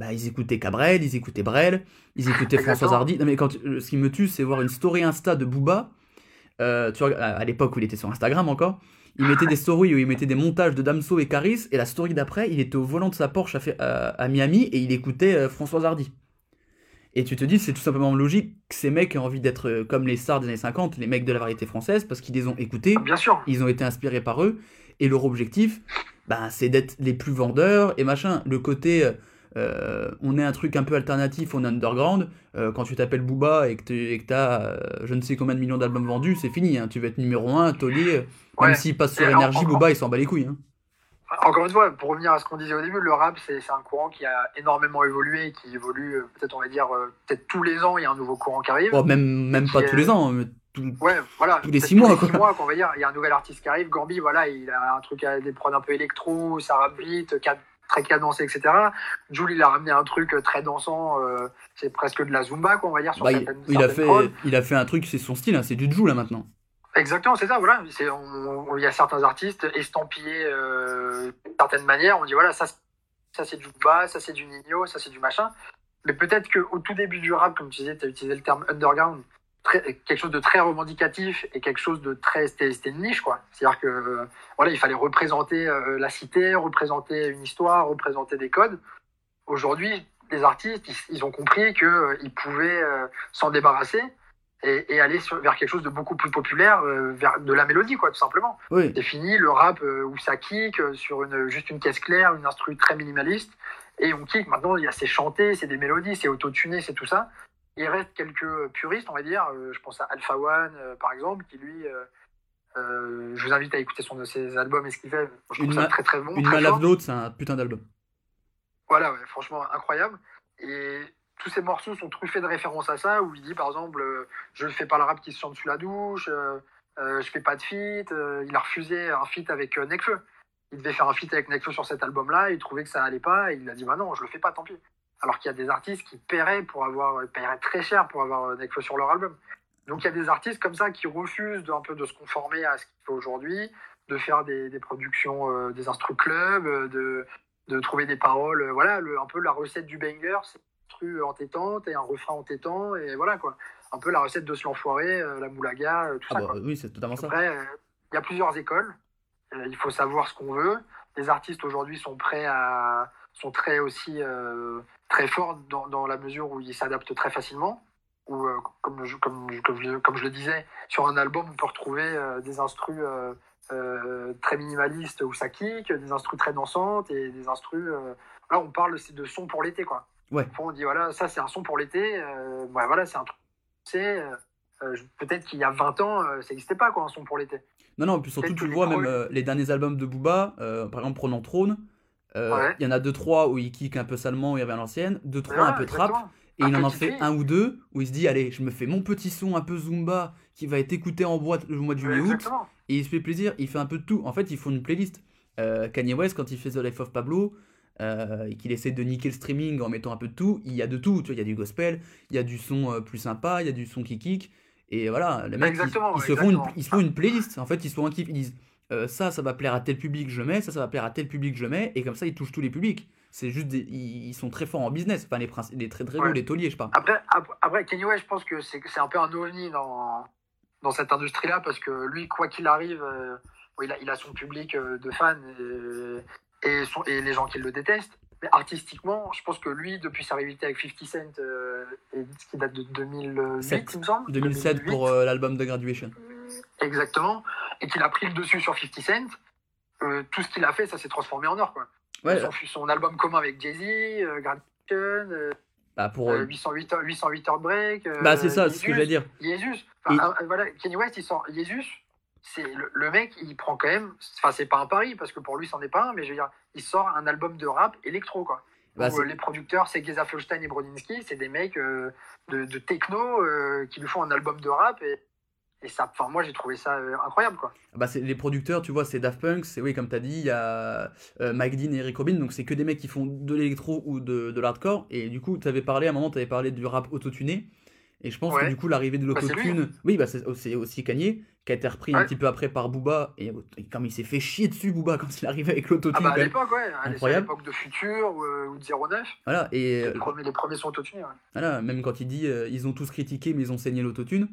bah, ils écoutaient Cabrel, ils écoutaient Brel, ils écoutaient. (laughs) François Hardy. Non, mais quand, euh, ce qui me tue, c'est voir une story Insta de Booba. Euh, tu vois, à l'époque où il était sur Instagram encore, il mettait des stories où il mettait des montages de Damso et Caris, et la story d'après, il était au volant de sa Porsche à, à Miami et il écoutait euh, François Hardy. Et tu te dis, c'est tout simplement logique que ces mecs aient envie d'être euh, comme les stars des années 50, les mecs de la variété française, parce qu'ils les ont écoutés, Bien sûr. ils ont été inspirés par eux, et leur objectif, ben, c'est d'être les plus vendeurs et machin. Le côté, euh, euh, on est un truc un peu alternatif, on est underground, euh, quand tu t'appelles Booba et que tu t'as euh, je ne sais combien de millions d'albums vendus, c'est fini, hein. tu vas être numéro 1, taulier, Ouais. même s'il passe sur Et énergie, en- en- Booba il s'en bat les couilles. Hein. Encore une fois, pour revenir à ce qu'on disait au début, le rap, c'est un courant qui a énormément évolué, et qui évolue, peut-être, on va dire, peut-être tous les ans, il y a un nouveau courant qui arrive. Bon, même, même pas tous les ans, mais tout- Ouais, voilà. Tous les six mois, six quoi. mois, qu'on va dire, il y a un nouvel artiste qui arrive. Gambi, voilà, il a un truc à des prods un peu électro, ça rappe vite, cad- très cadencé, etc. Jules, il a ramené un truc très dansant, euh, c'est presque de la zumba, quoi, on va dire, sur bah, il, certaines, il a fait, prods. il a fait un truc, c'est son style, hein, c'est du Jou là maintenant. Exactement, c'est ça, voilà. Il y a certains artistes estampillés euh, d'une certaine manière. On dit voilà, ça, ça c'est du Booba, ça c'est du Nino, ça c'est du machin. Mais peut-être qu'au tout début du rap, comme tu disais, tu as utilisé le terme underground, très, quelque chose de très revendicatif et quelque chose de très. C'était, une niche, quoi. C'est-à-dire que euh, voilà, il fallait représenter euh, la cité, représenter une histoire, représenter des codes. Aujourd'hui, les artistes, ils, ils ont compris qu'ils pouvaient euh, s'en débarrasser et, et aller sur- vers quelque chose de beaucoup plus populaire, euh, vers de la mélodie, quoi, tout simplement. Oui, C'est fini le rap euh, où ça kick euh, sur une, juste une caisse claire, une instru très minimaliste, et on kick. Maintenant, il y a c'est chanté, c'est des mélodies, c'est autotuné, c'est tout ça. Il reste quelques puristes, on va dire. euh, je pense à Alpha One, euh, par exemple, qui lui. euh, euh, je vous invite à écouter son, ses albums et ce qu'il fait. Je trouve Une ça très très bon. une d'autre, c'est un putain d'album. Voilà, ouais, franchement incroyable. Et tous ces morceaux sont truffés de références à ça, où il dit par exemple, euh, je ne fais pas le rap qui se chante sous la douche, euh, euh, je fais pas de feat. euh, il a refusé un feat avec euh, Nekfeu. Il devait faire un feat avec Nekfeu sur cet album-là, il trouvait que ça allait pas, et il a dit bah non, je le fais pas, tant pis. Alors qu'il y a des artistes qui paieraient pour avoir, euh, paieraient très cher pour avoir euh, Nekfeu sur leur album. Donc il y a des artistes comme ça qui refusent de, un peu de se conformer à ce qu'il fait aujourd'hui, de faire des, des productions, euh, des instru clubs, euh, de, de trouver des paroles, euh, voilà, le, un peu la recette du banger, c'est une instru entêtante et un refrain entêtant, et voilà quoi. Un peu la recette de se l'enfoiré, euh, la moulaga, tout Ah ça bah quoi. oui, c'est totalement ça. Après, euh, il y a plusieurs écoles. Il faut savoir ce qu'on veut. Les artistes aujourd'hui sont prêts à, sont très aussi euh, très forts dans, dans la mesure où ils s'adaptent très facilement. Ou euh, comme, je, comme, comme, comme je le disais, sur un album, on peut retrouver euh, des instrus très minimalistes où ça kick, des instrus très dansantes et des instrus. là, on parle de son pour l'été, quoi. Ouais. On dit voilà, ça c'est un son pour l'été. euh, ouais, voilà, c'est un truc. C'est euh, peut-être qu'il y a 20 ans, euh, ça n'existait pas, quoi, un son pour l'été. Non, non, puis surtout, tu le vois, même les derniers albums de Booba, par exemple, prenant Trône, euh, Ouais. il y en a deux trois où il kick un peu salement, il revient à l'ancienne, deux trois un Voilà, peu trap, exactement. et Un il en peu en fait un ou deux où il se dit, allez, je me fais mon petit son un peu Zumba qui va être écouté en boîte le mois de Ouais, exactement. et il se fait plaisir, il fait un peu de tout. En fait, ils font une playlist. Euh, Kanye West, quand il fait The Life of Pablo, euh, et qu'il essaie de niquer le streaming en mettant un peu de tout, il y a de tout. Tu vois, il y a du gospel, il y a du son plus sympa, il y a du son qui kick. Et voilà, les mecs, ils, se font une, ils se font une playlist. En fait, ils se font un kiff. Ils disent euh, ça, ça va plaire à tel public, je mets. Ça, ça va plaire à tel public, je mets. Et comme ça, ils touchent tous les publics. C'est juste, des- ils, ils sont très forts en business. Enfin, les, les très très gros, Ouais. les tauliers, je parle. Après, après, après, West, je pense que c'est un peu un ovni dans, dans cette industrie-là, parce que lui, quoi qu'il arrive, euh, bon, il, a, il a son public euh, de fans et, et, son- et les gens qui le détestent. Mais artistiquement, je pense que lui, depuis sa rivalité avec 50 Cent, et ce qui date de 2008, Sept. il me semble 2007 2008, pour l'album de Graduation. Exactement. Et qu'il a pris le dessus sur 50 Cent, euh, tout ce qu'il a fait, ça s'est transformé en or. Quoi. Ouais, Son, son album commun avec Jay-Z, euh, Graduation, euh, bah, pour. euh, euh, 808, heures- 808 Heartbreak. euh, bah, c'est ça, c'est ce que j'allais dire. Jesus. Enfin, euh, voilà, Kenny West, il sort Jesus. C'est le, le mec, il prend quand même. Enfin, c'est pas un pari parce que pour lui, c'en est pas un, mais je veux dire, il sort un album de rap électro, quoi. Bah, Où, euh, les producteurs, c'est Geza Folstein et Brodinski, c'est des mecs euh, de, de techno euh, qui lui font un album de rap et, et ça. Enfin, moi, j'ai trouvé ça euh, incroyable, quoi. Bah, c'est les producteurs, tu vois, c'est Daft Punk, c'est oui, comme t'as dit, il y a euh, Mike Dean et Eric Rubin, donc c'est que des mecs qui font de l'électro ou de, de l'hardcore. Et du coup, t'avais parlé à un moment, t'avais parlé du rap autotuné. Et je pense que Ouais. du coup, l'arrivée de Bah, l'autotune, oui, bah c'est aussi Kanye, qui a été repris un Ouais. petit peu après par Booba. Et, et comme il s'est fait chier dessus, Booba, quand il est arrivé avec l'autotune. Ah, bah, à l'époque, ouais. à Incroyable. l'époque de Future ou, euh, ou de 09, Voilà, et euh, les, premiers, les premiers sont autotunés. Ouais. voilà, même quand il dit euh, ils ont tous critiqué, mais ils ont saigné l'autotune.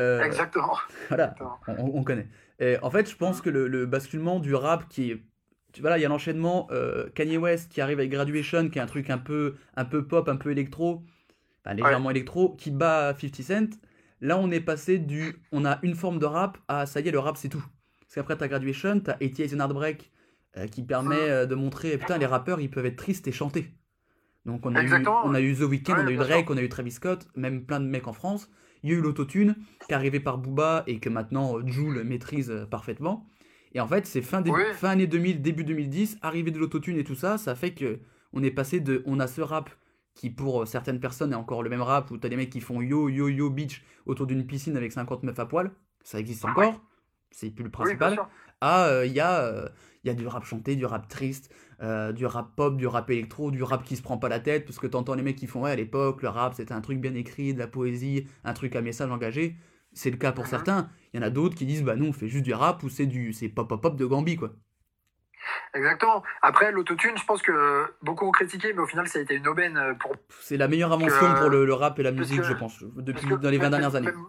Euh, Exactement. Voilà, Exactement. on, on connaît. Et en fait, je pense que le, le basculement du rap qui est. tu- il y a l'enchaînement euh, Kanye West qui arrive avec Graduation, qui est un truc un peu, un peu pop, un peu électro, enfin, légèrement électro, qui bat 50 Cent. Là, on est passé du. On a une forme de rap à ça y est, le rap c'est tout. Parce qu'après, t'as Graduation, t'as 88 and Heartbreak euh, qui permet euh, de montrer, putain, les rappeurs ils peuvent être tristes et chanter. Donc on a, eu, on a eu The Weeknd, Ouais, on a eu Drake, on a eu Travis Scott, même plein de mecs en France. Il y a eu l'autotune qui est arrivé par Booba et que maintenant euh, Jul maîtrise euh, parfaitement. Et en fait, c'est fin, dé- fin année 2000, début 2010, arrivée de l'autotune et tout ça, ça fait que on est passé de. On a ce rap qui, pour euh, certaines personnes, est encore le même rap où t'as des mecs qui font yo yo yo bitch autour d'une piscine avec 50 meufs à poil. Ça existe encore, c'est plus le principal. Ah, euh, il y, a, euh, il y a du rap chanté, du rap triste, euh, du rap pop, du rap électro, du rap qui se prend pas la tête, parce que t'entends les mecs qui font, ouais, à l'époque, le rap c'était un truc bien écrit, de la poésie, un truc à message engagé. C'est le cas pour Mhm. certains. Il y en a d'autres qui disent, bah non, on fait juste du rap ou c'est du c'est pop pop pop de Gambi, quoi. Exactement. Après, l'autotune, je pense que beaucoup ont critiqué, mais au final, ça a été une aubaine euh, pour. C'est la meilleure invention que- pour le, le rap et la musique, que- je pense, depuis que dans les 20 même- dernières années. Même,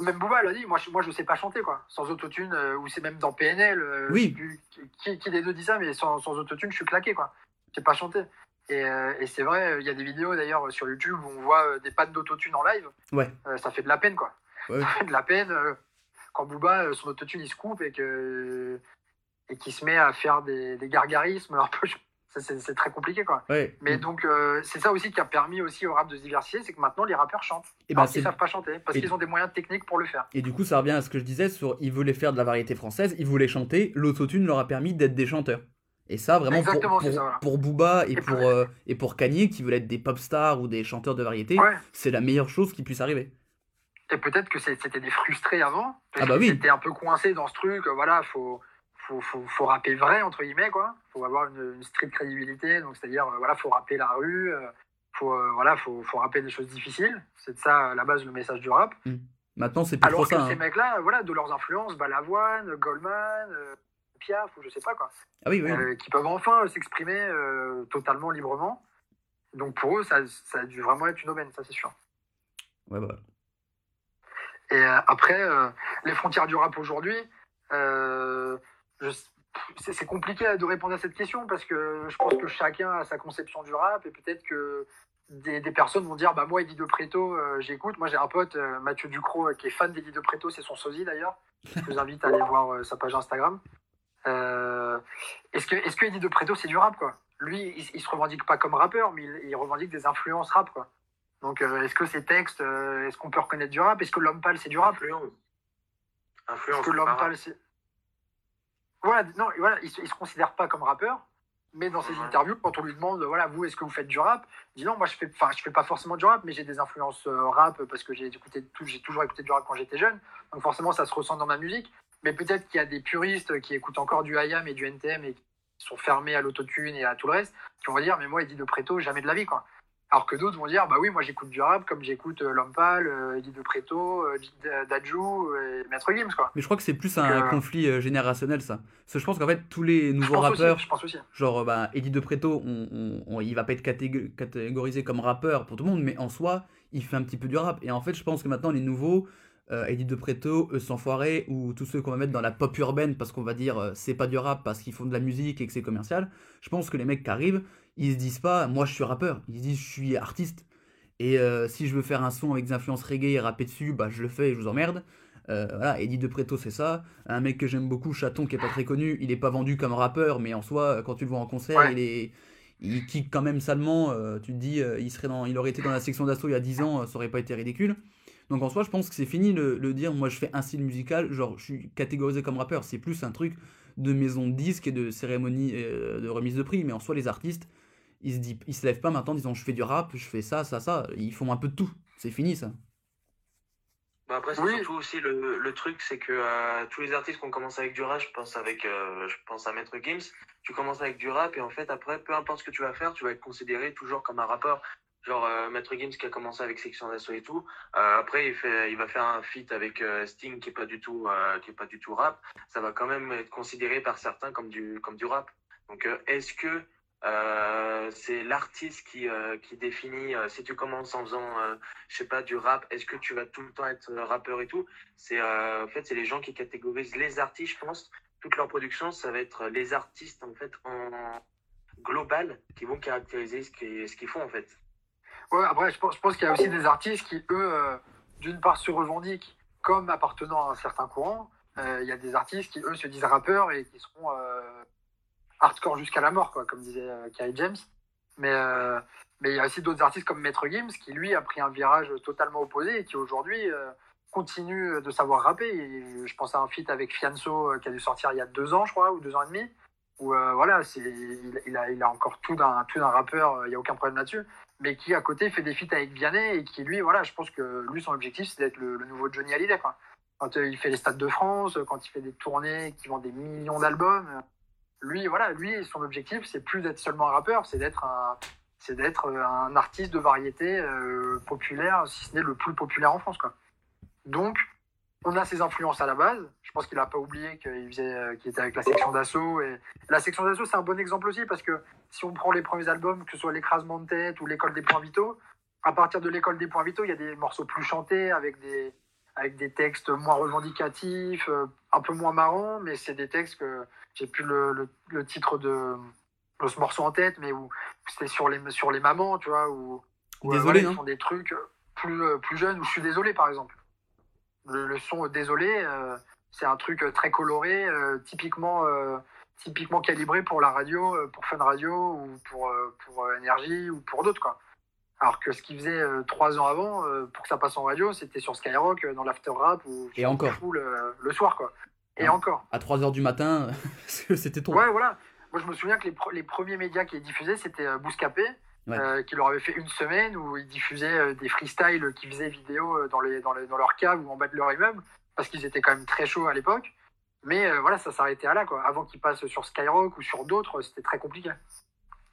même Booba l'a dit, moi je, moi je sais pas chanter, quoi. Sans autotune, euh, ou c'est même dans PNL. euh, Oui. plus qui, qui des deux dit ça, mais sans, sans autotune, je suis claqué, quoi. Je sais pas chanter. Et, euh, et c'est vrai, il y a des vidéos d'ailleurs sur YouTube où on voit des pannes d'autotune en live. Ouais. Ça fait de la peine, quoi. Ouais. Ça fait de la peine quand Booba, son autotune, il se coupe et que et qu'il se met à faire des, des gargarismes (laughs) un peu. C'est très compliqué, quoi. Ouais. Mais donc, euh, c'est ça aussi qui a permis aussi au rap de se diversifier, c'est que maintenant les rappeurs chantent. et, Parce bah, qu'ils savent pas chanter, parce qu'ils ont des moyens techniques pour le faire. et du coup, ça revient à ce que je disais sur ils voulaient faire de la variété française, ils voulaient chanter, l'autotune leur a permis d'être des chanteurs. Et ça, vraiment, pour, pour, c'est ça, voilà. pour Booba et Et pour, euh, et pour Kanye, qui veulent être des pop stars ou des chanteurs de variété, Ouais. c'est la meilleure chose qui puisse arriver. Et peut-être que c'était des frustrés avant. parce Ah bah oui. étaient un peu coincés dans ce truc. Voilà, faut, faut, faut, faut rapper vrai, entre guillemets, quoi. Faut avoir une, une street crédibilité. Donc, c'est-à-dire, euh, voilà, faut rapper la rue. euh, faut, euh, voilà, faut, faut rapper des choses difficiles. C'est de ça, à la base, le message du rap. Maintenant, c'est plus Alors trop que ça. ces hein. mecs-là, voilà, de leurs influences, Balavoine, Goldman, euh, Piaf, ou je sais pas, quoi. Ah oui, oui. euh, qui peuvent enfin s'exprimer totalement librement. Donc, pour eux, ça, ça a dû vraiment être une aubaine, ça, c'est sûr. Ouais, bah. Et après, les frontières du rap aujourd'hui, euh, c'est compliqué de répondre à cette question parce que je pense que chacun a sa conception du rap et peut-être que des, des personnes vont dire bah moi Eddie De Preto euh, j'écoute. Moi j'ai un pote euh, Mathieu Ducrot euh, qui est fan d'Eddie De Preto c'est son sosie d'ailleurs. Je vous invite à aller voir sa page Instagram. Est-ce que est-ce que Eddie De Preto c'est du rap quoi? Lui il, il se revendique pas comme rappeur mais il, il revendique des influences rap quoi. Donc, est-ce que ces textes, est-ce qu'on peut reconnaître du rap? Est-ce que l'homme pâle, c'est du rap? Influence. Est-ce Influence. que c'est l'homme pas pâle, c'est. Voilà, non, voilà, il se, il se considère pas comme rappeur, mais dans ses interviews, quand on lui demande, voilà, vous, est-ce que vous faites du rap Il dit non, moi, je fais, je fais pas forcément du rap, mais j'ai des influences euh, rap parce que j'ai écouté, tout- j'ai toujours écouté du rap quand j'étais jeune, donc forcément, ça se ressent dans ma musique. Mais peut-être qu'il y a des puristes qui écoutent encore du IAM et du NTM et qui sont fermés à l'autotune et à tout le reste, qui vont dire, mais moi, Eddie de Preto, jamais de la vie, quoi. Alors que d'autres vont dire, bah oui, moi j'écoute du rap comme j'écoute euh, Pâle, euh, Eddie de Preto, euh, Dadju et Maître Gims, quoi. Mais je crois que c'est plus un euh, conflit euh, générationnel, ça. Parce que je pense qu'en fait, tous les nouveaux aussi, rappeurs, je pense aussi. genre bah, Eddie De Preto, on, on- on- il va pas être catég- catégorisé comme rappeur pour tout le monde, mais en soi, il fait un petit peu du rap. Et en fait, je pense que maintenant, les nouveaux, euh, Eddie De Preto, Eux sans foirer, ou tous ceux qu'on va mettre dans la pop urbaine, parce qu'on va dire euh, c'est pas du rap parce qu'ils font de la musique et que c'est commercial, je pense que les mecs qui arrivent, ils se disent pas, moi je suis rappeur, ils se disent je suis artiste. Et euh, si je veux faire un son avec des influences reggae et rapper dessus, bah je le fais et je vous emmerde. Euh, voilà, Eddie De Preto, c'est ça. Un mec que j'aime beaucoup, Chaton, qui est pas très connu, il est pas vendu comme rappeur, mais en soi, quand tu le vois en concert, Ouais. il est. Il kick quand même salement. euh, tu te dis, euh, il, serait dans, il aurait été dans la section d'assaut il y a 10 ans, euh, ça aurait pas été ridicule. Donc en soi, je pense que c'est fini le, le dire, moi je fais un style musical, genre je suis catégorisé comme rappeur. C'est plus un truc de maison de disques et de cérémonie euh, de remise de prix. Mais en soi, les artistes, ils se, disent, ils se lèvent pas maintenant en disant je fais du rap, je fais ça, ça, ça. Ils font un peu de tout. C'est fini ça. Bah après, c'est Oui. surtout aussi le, le truc, c'est que euh, tous les artistes qu'on commence avec du rap, je pense avec, euh, je pense à Maître Gims, tu commences avec du rap et en fait après, peu importe ce que tu vas faire, tu vas être considéré toujours comme un rappeur. Genre euh, Maître Gims qui a commencé avec Section d'Assaut et tout. Euh, après, il va faire un feat avec euh, Sting qui est pas du tout, euh, qui est pas du tout rap. Ça va quand même être considéré par certains comme du, comme du rap. Donc, est-ce que c'est l'artiste qui, qui définit si tu commences en faisant je sais pas du rap est-ce que tu vas tout le temps être rappeur et tout? C'est en fait c'est les gens qui catégorisent les artistes je pense toute leur production ça va être les artistes en fait en global qui vont caractériser ce qu'ils ce qu'ils font en fait Ouais, après, je pense, qu'il y a aussi des artistes qui, eux, euh, d'une part, se revendiquent comme appartenant à un certain courant. Euh, Il y a des artistes qui, eux, se disent rappeurs et qui seront euh, hardcore jusqu'à la mort, quoi, comme disait euh, Kerry James. Mais euh, mais il y a aussi d'autres artistes comme Maître Gims qui, lui, a pris un virage totalement opposé et qui, aujourd'hui, euh, continue de savoir rapper. Je pense à un feat avec Fianso euh, qui a dû sortir il y a deux ans, je crois, ou deux ans et demi. Où, euh, voilà, il, il a, il a encore tout d'un, tout d'un rappeur, euh, il n'y a aucun problème là-dessus mais qui à côté fait des feats avec Vianney et qui lui voilà je pense que lui son objectif c'est d'être le, nouveau Johnny Hallyday quoi. quand euh, il fait les stades de France quand il fait des tournées qui vendent des millions d'albums lui voilà lui son objectif c'est plus d'être seulement un rappeur c'est d'être un c'est d'être euh, un artiste de variété euh, populaire si ce n'est le plus populaire en France quoi donc on a ses influences à la base. Je pense qu'il a pas oublié qu'il euh, qu'il était avec la section d'assaut. Et la section d'assaut c'est un bon exemple aussi parce que si on prend les premiers albums, que ce soit l'écrasement de tête ou l'école des points vitaux, à partir de l'école des points vitaux, il y a des morceaux plus chantés avec des, avec des textes moins revendicatifs, euh, un peu moins marrants, mais c'est des textes que j'ai plus le, le, le titre de, de ce morceau en tête, mais où c'était sur les, sur les mamans, tu vois, où, où, euh, Désolé, voilà, ils non font des trucs plus, plus jeunes, ou je suis désolé par exemple. Le, le son Désolé, euh, c'est un truc très coloré, euh, typiquement. euh, typiquement calibré pour la radio, euh, pour Fun Radio ou pour, euh, pour euh, Énergie ou pour d'autres. quoi. Alors que ce qu'il faisait euh, trois ans avant, euh, pour que ça passe en radio, c'était sur Skyrock, euh, dans l'after rap ou Et encore. Full, euh, le soir. quoi. Et Ouais. encore. À 3h du matin, (laughs) c'était ton. Ouais, voilà. Moi, je me souviens que les, les premiers médias qui diffusaient, c'était euh, Bouscapé, Ouais. euh, qui leur avait fait une semaine où ils diffusaient euh, des freestyles qui faisaient vidéo euh, dans, les, dans, les, dans leur cave ou en bas de leur immeuble, parce qu'ils étaient quand même très chauds à l'époque. Mais voilà, ça s'arrêtait à là, quoi. Avant qu'ils passent sur Skyrock ou sur d'autres, c'était très compliqué.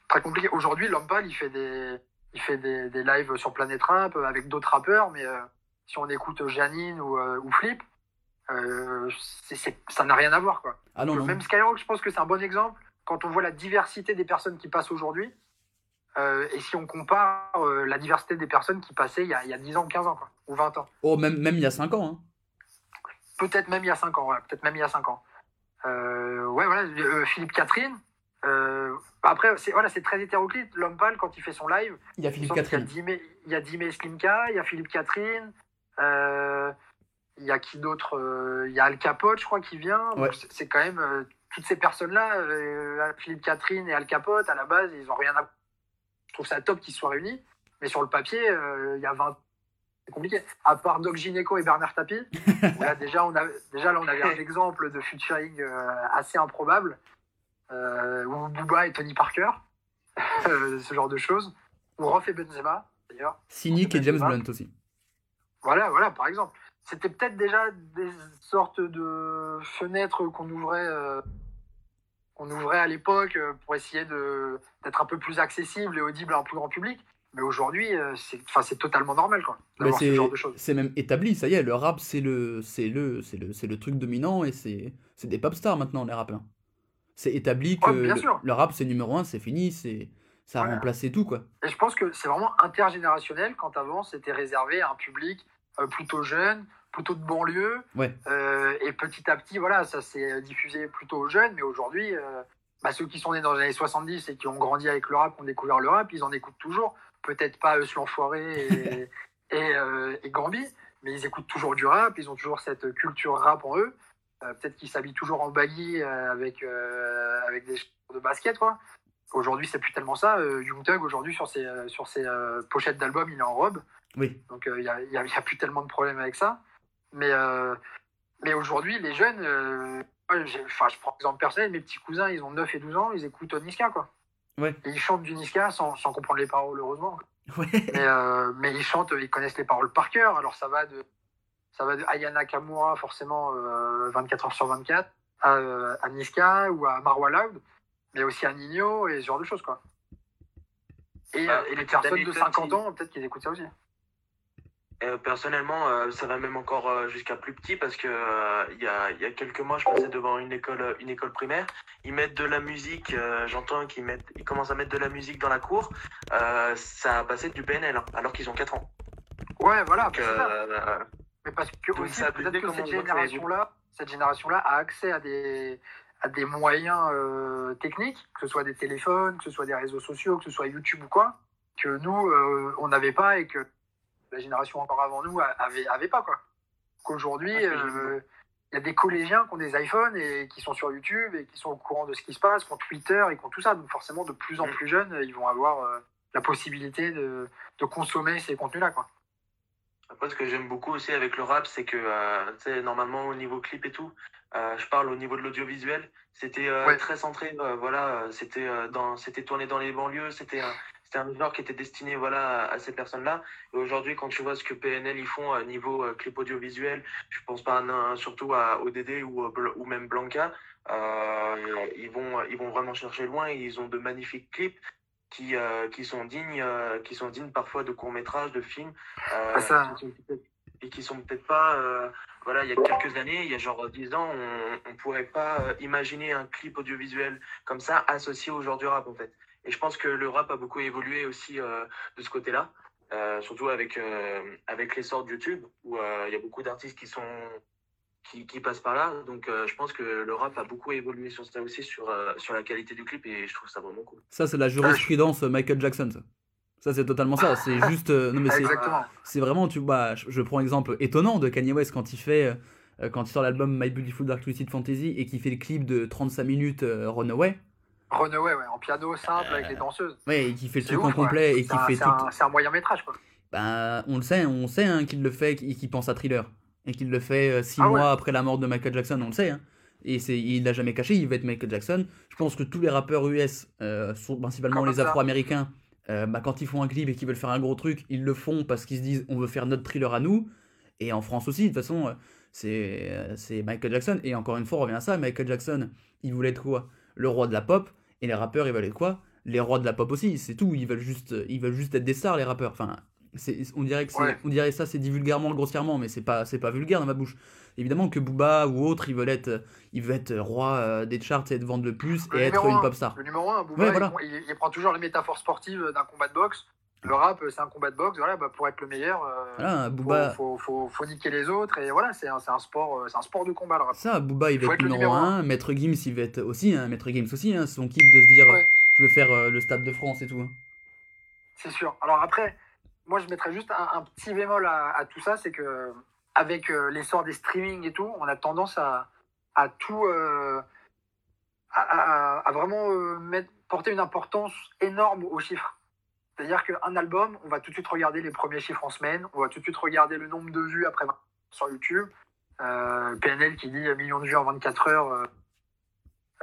Très compliqué. Aujourd'hui, Lampal, il fait des, il fait des, des lives sur Rap euh, avec d'autres rappeurs, mais si on écoute Janine ou, ou Flip, ça n'a rien à voir, quoi. Ah non, non. Même Skyrock, je pense que c'est un bon exemple quand on voit la diversité des personnes qui passent aujourd'hui. Euh, et si on compare euh, la diversité des personnes qui passaient il y, a, il y a 10 ans, 15 ans, quoi, ou 20 ans. Oh, même, même il y a 5 ans. Hein. Peut-être même il y a 5 ans, ouais, peut-être même il y a 5 ans. Euh, ouais, voilà, euh, Philippe Catherine. euh, après, c'est voilà, très hétéroclite. L'homme pâle, quand il fait son live, Il y a il Philippe Catherine. Il y a Dimé Slimka, il y a Philippe Catherine, euh, il y a qui d'autre euh, Il y a Al Capote, je crois, qui vient. Ouais. c'est- quand même euh, toutes ces personnes-là, euh, Philippe Catherine et Al Capote, à la base, ils ont rien à. Je trouve ça top qu'ils soient réunis. Mais sur le papier, euh, il y a 20. C'est compliqué. À part Doc Gineco et Bernard Tapie, (laughs) là, déjà, on a, déjà, là, on avait un exemple de featuring euh, assez improbable, euh, où Booba et Tony Parker, (laughs) euh, ce genre de choses. Ou et Benzema, d'ailleurs. Cynic et James. Blunt aussi. Voilà, voilà, par exemple. C'était peut-être déjà des sortes de fenêtres qu'on ouvrait, euh, qu'on ouvrait à l'époque euh, pour essayer d'être un peu plus accessible et audible à un plus grand public. Mais aujourd'hui, euh, c'est, totalement normal, d'avoir ce c'est genre de choses. c'est même établi, ça y est, le rap c'est le c'est le c'est le le truc dominant et c'est des pop stars maintenant les rappeurs. C'est établi que Ouais, le, le rap c'est numéro un, c'est fini, c'est ça a Ouais. remplacé tout quoi. Et je pense que c'est vraiment intergénérationnel quand avant c'était réservé à un public euh, plutôt jeune, plutôt de banlieue. Ouais. Euh, et petit à petit, voilà, ça s'est diffusé plutôt aux jeunes. Mais aujourd'hui, euh, bah, ceux qui sont nés dans les années 70 et qui ont grandi avec le rap, qui ont découvert le rap, ils en écoutent toujours. Peut-être pas Eus l'Enfoiré et, (laughs) et, euh, et Gambi, mais ils écoutent toujours du rap. Ils ont toujours cette culture rap en eux. Euh, Peut-être qu'ils s'habillent toujours en baggy avec, avec des chaussures de basket, quoi. Aujourd'hui, c'est plus tellement ça. Young Thug, aujourd'hui, sur ses, sur ses pochettes d'albums, il est en robe. Oui. Donc, il n'y a, y a- y a plus tellement de problèmes avec ça. Mais, euh, mais aujourd'hui, les jeunes, euh, enfin, je prends exemple personnel, mes petits cousins, ils ont 9 et 12 ans, ils écoutent Niska, quoi. Ouais. Et ils chantent du Niska sans, sans comprendre les paroles, heureusement. Ouais. Mais, euh, mais ils chantent, ils connaissent les paroles par cœur. Alors, ça va de, ça va de Ayana Kamura, forcément, euh, 24 heures sur 24, à, à Niska ou à Marwa Loud, mais aussi à Nino et ce genre de choses, quoi. Et, Bah, et les personnes de anecdote, 50 il- ans, peut-être qu'ils écoutent ça aussi. Euh, personnellement, euh, ça va même encore euh, jusqu'à plus petit parce que il y, a, y a quelques mois, je passais devant une école, une école primaire. Ils mettent de la musique, j'entends qu'ils mettent, ils commencent à mettre de la musique dans la cour. Ça a passé du PNL hein, alors qu'ils ont 4 ans. Ouais, voilà. Donc, c'est ça. Mais parce que Donc, aussi, peut-être abusé que cette génération-là, cette génération-là a accès à des, à des moyens euh, techniques, que ce soit des téléphones, que ce soit des réseaux sociaux, que ce soit YouTube ou quoi, que nous, euh, on n'avait pas et que la génération encore avant nous avait, avait pas, quoi. Qu'aujourd'hui, Ah, c'est euh, il y a des collégiens qui ont des iPhones et qui sont sur YouTube et qui sont au courant de ce qui se passe, qui ont Twitter et qui ont tout ça. Donc forcément, de plus en Mm. plus jeunes, ils vont avoir euh, la possibilité de, de consommer ces contenus-là, quoi. Après, ce que j'aime beaucoup aussi avec le rap, c'est que, euh, tu sais, normalement, au niveau clip et tout, euh, je parle au niveau de l'audiovisuel, c'était euh, Ouais. très centré, euh, voilà, euh, c'était euh, dans, c'était tourné dans les banlieues, c'était c'était un genre qui était destiné, voilà, à, ces personnes-là. Et aujourd'hui, quand tu vois ce que PNL ils font à niveau euh, clip audiovisuel, je pense pas, surtout à ODD ou, euh, ou même Blanca, euh, ils vont, ils vont vraiment chercher loin. et Ils ont de magnifiques clips qui, euh, qui sont dignes, euh, qui sont dignes parfois de courts métrages, de films. euh, Ah, ça. et qui sont peut-être pas euh, voilà il y a quelques années il y a genre 10 ans on on pourrait pas euh, imaginer un clip audiovisuel comme ça associé au genre du rap en fait et je pense que le rap a beaucoup évolué aussi euh, de ce côté là surtout avec euh, avec l'essor de YouTube où euh, il y a beaucoup d'artistes qui sont qui, qui passent par là donc euh, je pense que le rap a beaucoup évolué sur ça aussi sur euh, sur la qualité du clip et je trouve ça vraiment cool Ça c'est la jurisprudence euh, Michael Jackson. Ça, ça c'est totalement ça. C'est (laughs) juste euh, non mais c'est vraiment tu bah je, je prends l'exemple étonnant de Kanye West quand il fait euh, quand il sort l'album My Beautiful Dark Twisted Fantasy et qu'il fait le clip de 35 minutes euh, Runaway. Runaway, ouais, en piano simple avec les danseuses. Ouais, et qui fait le truc en ouais. complet et C'est qui un- fait c'est tout. un, un moyen métrage, quoi. Ben, on le sait, on sait hein, qu'il le fait et qu'il pense à Thriller. Et qu'il le fait euh, six Ah ouais. mois après la mort de Michael Jackson, on le sait. hein. Et il l'a jamais caché, il va être Michael Jackson. Je pense que tous les rappeurs US, euh, sont principalement Comme les. Afro-Américains, euh, bah, quand ils font un clip et qu'ils veulent faire un gros truc, ils le font parce qu'ils se disent on veut faire notre thriller à nous. Et en France aussi, de toute façon, euh, c'est, euh, c'est Michael Jackson. Et encore une fois, on revient à ça, Michael Jackson, il voulait être quoi? Le roi de la pop. Et les rappeurs, ils veulent être quoi? Les rois de la pop aussi, c'est tout. Ils veulent juste, ils veulent juste être des stars, les rappeurs. Enfin, on dirait que c'est, Ouais. on dirait ça, c'est dit vulgairement, grossièrement, mais c'est pas, c'est pas vulgaire dans ma bouche. Évidemment que Booba ou autre, ils veulent être, ils veulent être roi euh, des charts et être vendre le plus Le et être une un. pop star. Le numéro 1, Booba, Ouais, il- voilà. il, il prend toujours les métaphores sportives d'un combat de boxe. Le rap, c'est un combat de boxe. Voilà, bah, pour être le meilleur, euh, Voilà, faut, Booba, faut, faut, faut niquer les autres. Et voilà, c'est un, sport, euh, c'est un sport de combat, le rap. ça, Booba, il Faut être être le numéro numéro 1. Maître Gims, il veut être aussi, hein, Maître Gims aussi, hein, son kiff de se dire, Ouais. je veux faire euh, le Stade de France et tout. hein. C'est sûr. Alors après, moi, je mettrais juste un, un petit bémol à, à tout ça, c'est que avec euh, l'essor des streamings et tout, on a tendance à, à tout, euh, à, vraiment mettre, porter une importance énorme aux chiffres. C'est-à-dire qu'un album, on va tout de suite regarder les premiers chiffres en semaine, on va tout de suite regarder le nombre de vues après 20 sur YouTube. Euh, PNL qui dit millions de vues en 24 heures. euh,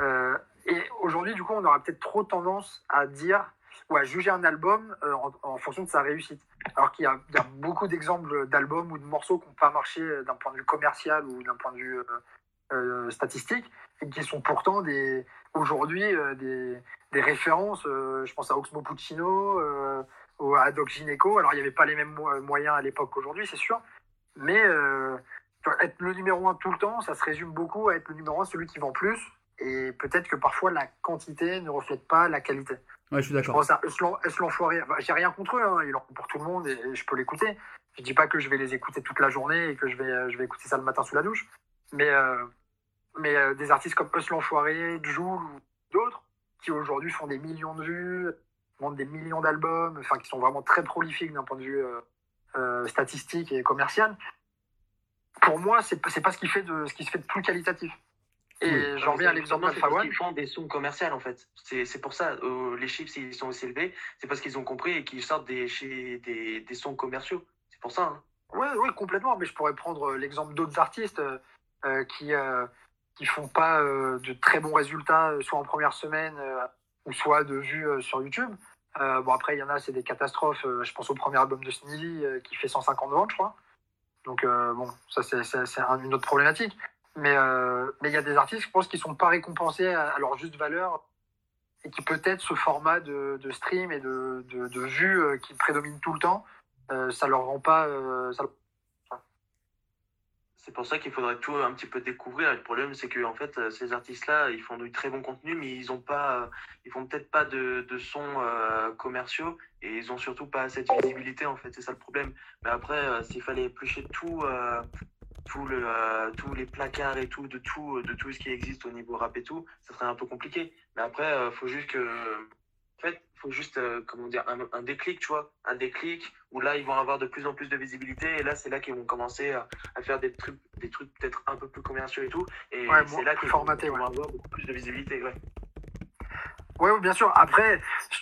euh, et aujourd'hui, du coup, on aura peut-être trop tendance à dire ou à juger un album euh, en, fonction de sa réussite. Alors qu'il y, a- beaucoup d'exemples d'albums ou de morceaux qui n'ont pas marché euh, d'un point de vue commercial ou d'un point de vue euh, euh, statistique et qui sont pourtant des aujourd'hui euh, des, des références. euh, je pense à Oxmo Puccino, ou à Doc Gineco. Alors il n'y avait pas les mêmes mo- moyens à l'époque qu'aujourd'hui, c'est sûr, mais être le numéro un tout le temps, ça se résume beaucoup à être le numéro un, celui qui vend plus. Et peut-être que parfois la quantité ne reflète pas la qualité. Ouais, je suis Je d'accord. pense à Euslan- J'ai rien contre eux, hein. ils en pour tout le monde et, et je peux l'écouter. Je dis pas que je vais les écouter toute la journée et que je vais, je vais écouter ça le matin sous la douche. Mais, euh, mais euh, des artistes comme Euslan Foiré, Joule ou d'autres qui aujourd'hui font des millions de vues, vendent des millions d'albums, enfin qui sont vraiment très prolifiques d'un point de vue euh, euh, statistique et commercial. Pour moi, c'est pas ce qui fait de ce qui se fait de plus qualitatif. Et Oui. j'en reviens à l'exemple c'est d'Alpha qu'ils font des sons commerciaux en fait. C'est pour ça, euh, les chiffres s'ils sont aussi élevés, c'est parce qu'ils ont compris et qu'ils sortent des, chez- des, des sons commerciaux. C'est pour ça. hein. Oui, oui, complètement. Mais je pourrais prendre l'exemple d'autres artistes euh, qui euh, qui font pas euh, de très bons résultats, euh, soit en première semaine euh, ou soit de vues sur YouTube. Bon après, il y en a, c'est des catastrophes. Je pense au premier album de Sneezy qui fait 150 ventes, je crois. Donc bon, ça c'est c'est- c'est un- une autre problématique. Mais mais il y a des artistes, je pense, qui sont pas récompensés à, leur juste valeur et qui peut-être ce format de, de stream et de, de, de vues qui prédomine tout le temps, euh, ça leur rend pas, C'est pour ça qu'il faudrait tout un petit peu découvrir. Le problème, c'est que en fait, euh, ces artistes-là, ils font du très bon contenu, mais ils ont pas, euh, ils font peut-être pas de, de sons euh, commerciaux et ils ont surtout pas cette visibilité. En fait, c'est ça le problème. Mais après, euh, s'il fallait éplucher tout, euh, tout le, euh, tous les placards et tout, de tout, de tout ce qui existe au niveau rap et tout, ça serait un peu compliqué. Mais après, euh, faut juste que, en fait, faut juste, euh, comment dire, un, un déclic, tu vois, un déclic où là, ils vont avoir de plus en plus de visibilité et là, c'est là qu'ils vont commencer à, à faire des trucs, des trucs peut-être un peu plus commerciaux et tout. Et Ouais, c'est là qu'ils vont, qu'ils ouais. vont avoir beaucoup plus de visibilité. Ouais. Oui, bien sûr. Après,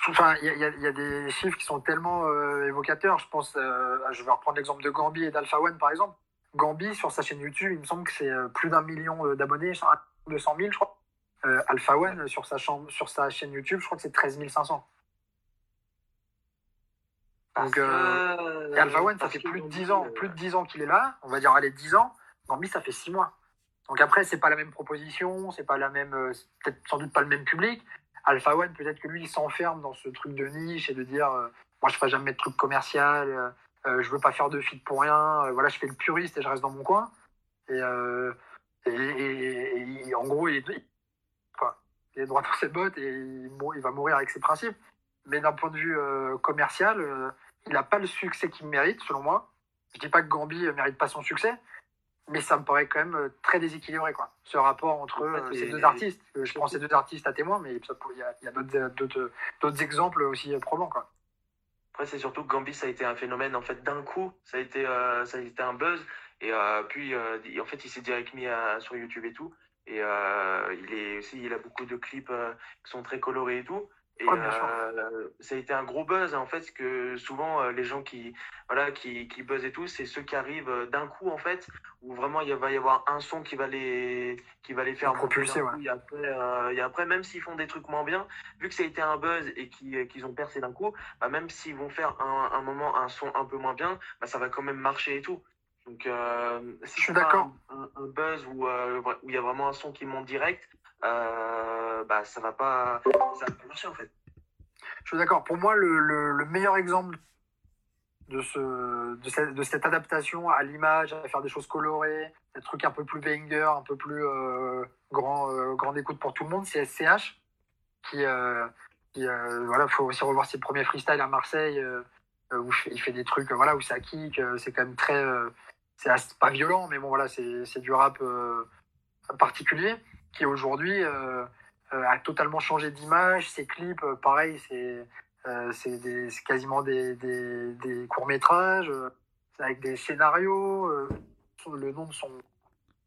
enfin, il y a, il y a- il y a des chiffres qui sont tellement euh, évocateurs. Je pense, euh, je vais reprendre l'exemple de Gambi et d'Alpha One, par exemple. Gambi, sur sa chaîne YouTube, il me semble que c'est plus d'un million d'abonnés, 200 000, je crois. Euh, Alpha One, sur sa, chambre, sur sa chaîne YouTube, je crois que c'est 13 500. Donc, euh, et Alpha One, ça fait plus de Gambi, 10 ans, euh, plus de 10 ans qu'il est là. On va dire, allez, 10 ans. Gambi, ça fait 6 mois. Donc après, c'est pas la même proposition, c'est pas la même, euh, peut-être sans doute pas le même public. Alpha One, peut-être que lui, il s'enferme dans ce truc de niche et de dire, euh, moi, je ferai jamais de truc commercial, euh, je veux pas faire de feed pour rien, voilà, je fais le puriste et je reste dans mon coin. Et, et, et- et en gros, il est, il- est droit dans ses bottes et il, va mourir avec ses principes. Mais d'un point de vue euh, commercial, euh, il n'a pas le succès qu'il mérite, selon moi. Je dis pas que Gambi euh, mérite pas son succès, mais ça me paraît quand même très déséquilibré, quoi. Ce rapport entre En fait, et- ces deux artistes. Je prends ces deux artistes à témoin, mais il y a, d'autres- exemples aussi probants, quoi. Après, c'est surtout que Gambi, ça a été un phénomène en fait d'un coup. Ça a été, euh, ça a été un buzz. Et euh, puis, euh, il- en fait, il s'est direct mis à- sur YouTube et tout. Et euh, il est aussi, il a beaucoup de clips euh, qui sont très colorés et tout. Et sûr. euh, ça a été un gros buzz en fait, que souvent les gens qui, voilà, qui, qui buzzent et tout, c'est ceux qui arrivent d'un coup en fait, où vraiment il va y avoir un son qui va les, qui va les faire propulser, ouais. Et après, et après, même s'ils font des trucs moins bien, vu que ça a été un buzz et qu'ils qu'ils ont percé d'un coup, bah, même s'ils vont faire un, un moment un son un peu moins bien, bah, ça va quand même marcher et tout. Donc, euh, si Je suis d'accord. Un, buzz où euh, où il y a vraiment un son qui monte direct, euh, bah ça va pas, ça va pas marcher en fait. Je suis d'accord. Pour moi, le, le- le meilleur exemple de, ce, de, cette, de cette adaptation à l'image, à faire des choses colorées, des trucs un peu plus banger, un peu plus euh, grand, euh, grande écoute pour tout le monde, c'est SCH. Qui, euh, qui voilà, faut aussi revoir ses premiers freestyles à Marseille, où il fait des trucs, voilà, où ça kick, c'est quand même très. C'est pas violent, mais bon, voilà, c'est du rap euh, particulier, qui aujourd'hui. euh, euh, a totalement changé d'image. Ses clips, pareil, c'est c'est quasiment des, des, courts-métrages avec des scénarios. le nom de son.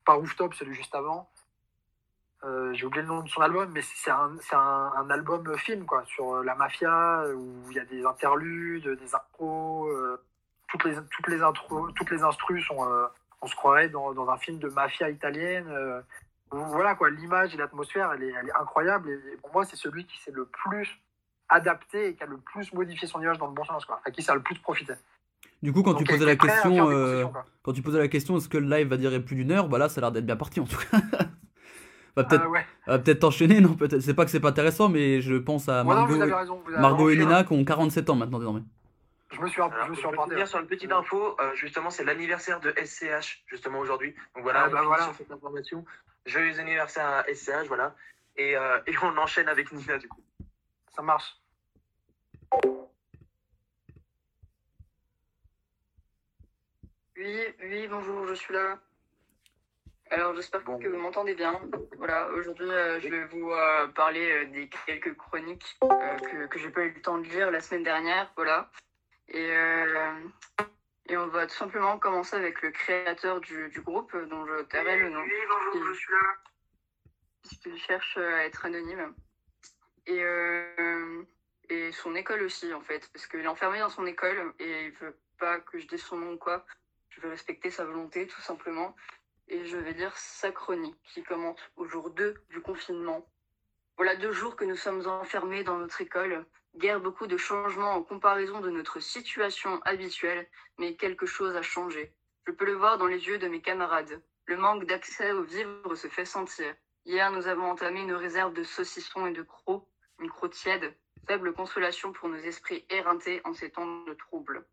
Pas Rooftop, celui juste avant. J'ai oublié le nom de son album, mais c'est un, un, un album film quoi, sur la mafia où il y a des interludes, des euh, toutes les toutes les intros, toutes les instrus sont, euh, on se croirait dans, dans un film de mafia italienne. euh. voilà quoi, l'image et l'atmosphère, elle est, elle est incroyable. Et pour moi, c'est celui qui s'est le plus adapté et qui a le plus modifié son image dans le bon sens quoi, à qui ça a le plus profité. Du coup, quand Donc, tu posais la question, euh, quand tu posais la question, est-ce que le live va durer plus d'une heure? Bah là, ça a l'air d'être bien parti en tout cas. (laughs) va peut-être, Ah ouais. va peut-être t'enchaîner, non peut-être. C'est pas que c'est pas intéressant, mais je pense à Ouais, non, Margot, vous avez raison. vous avez Margot et. Nina qui ont 47 ans maintenant désormais. Je me suis, Alors, je me suis sur une petite info. euh, justement, c'est l'anniversaire de SCH, justement, aujourd'hui. Donc voilà, Ah, bah voilà. sur cette information. Joyeux anniversaire à SCH, voilà. Et, euh, (laughs) et on enchaîne avec Nina, du coup. Ça marche. Oui, oui, bonjour, je suis là. Alors, j'espère Bon. que vous m'entendez bien. Voilà, aujourd'hui, euh, je vais vous euh, parler euh, des quelques chroniques euh, que, que j'ai pas eu le temps de lire la semaine dernière. Voilà. Et, euh, et on va tout simplement commencer avec le créateur du, du groupe, euh, dont je tairai le nom. Oui, bonjour, je suis là. puisqu'il cherche à être anonyme. Et, euh, et son école aussi, en fait, parce qu'il est enfermé dans son école et il veut pas que je dise son nom ou quoi. Je veux respecter sa volonté, tout simplement. Et je vais lire sa chronique qui commence au jour 2 du confinement. Voilà deux jours que nous sommes enfermés dans notre école. Guère beaucoup de changements en comparaison de notre situation habituelle, mais quelque chose a changé. Je peux le voir dans les yeux de mes camarades. Le manque d'accès aux vivres se fait sentir. Hier, nous avons entamé une réserve de saucissons et de crocs, une croc tiède, faible consolation pour nos esprits éreintés en ces temps de trouble.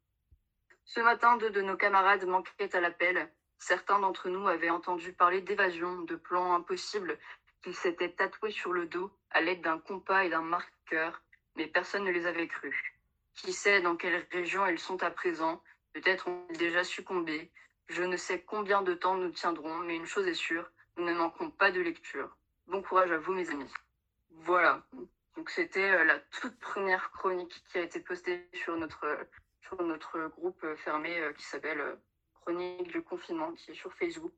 Ce matin, deux de nos camarades manquaient à l'appel. Certains d'entre nous avaient entendu parler d'évasion, de plans impossibles qu'ils s'étaient tatoués sur le dos à l'aide d'un compas et d'un marqueur, mais personne ne les avait crus. Qui sait dans quelle région elles sont à présent? Peut-être ont-ils déjà succombé. Je ne sais combien de temps nous tiendrons, mais une chose est sûre, nous ne manquons pas de lecture. Bon courage à vous, mes amis. Voilà. Donc c'était euh, la toute première chronique qui a été postée sur notre groupe euh, fermé euh, qui s'appelle Chronique du confinement, qui est sur Facebook.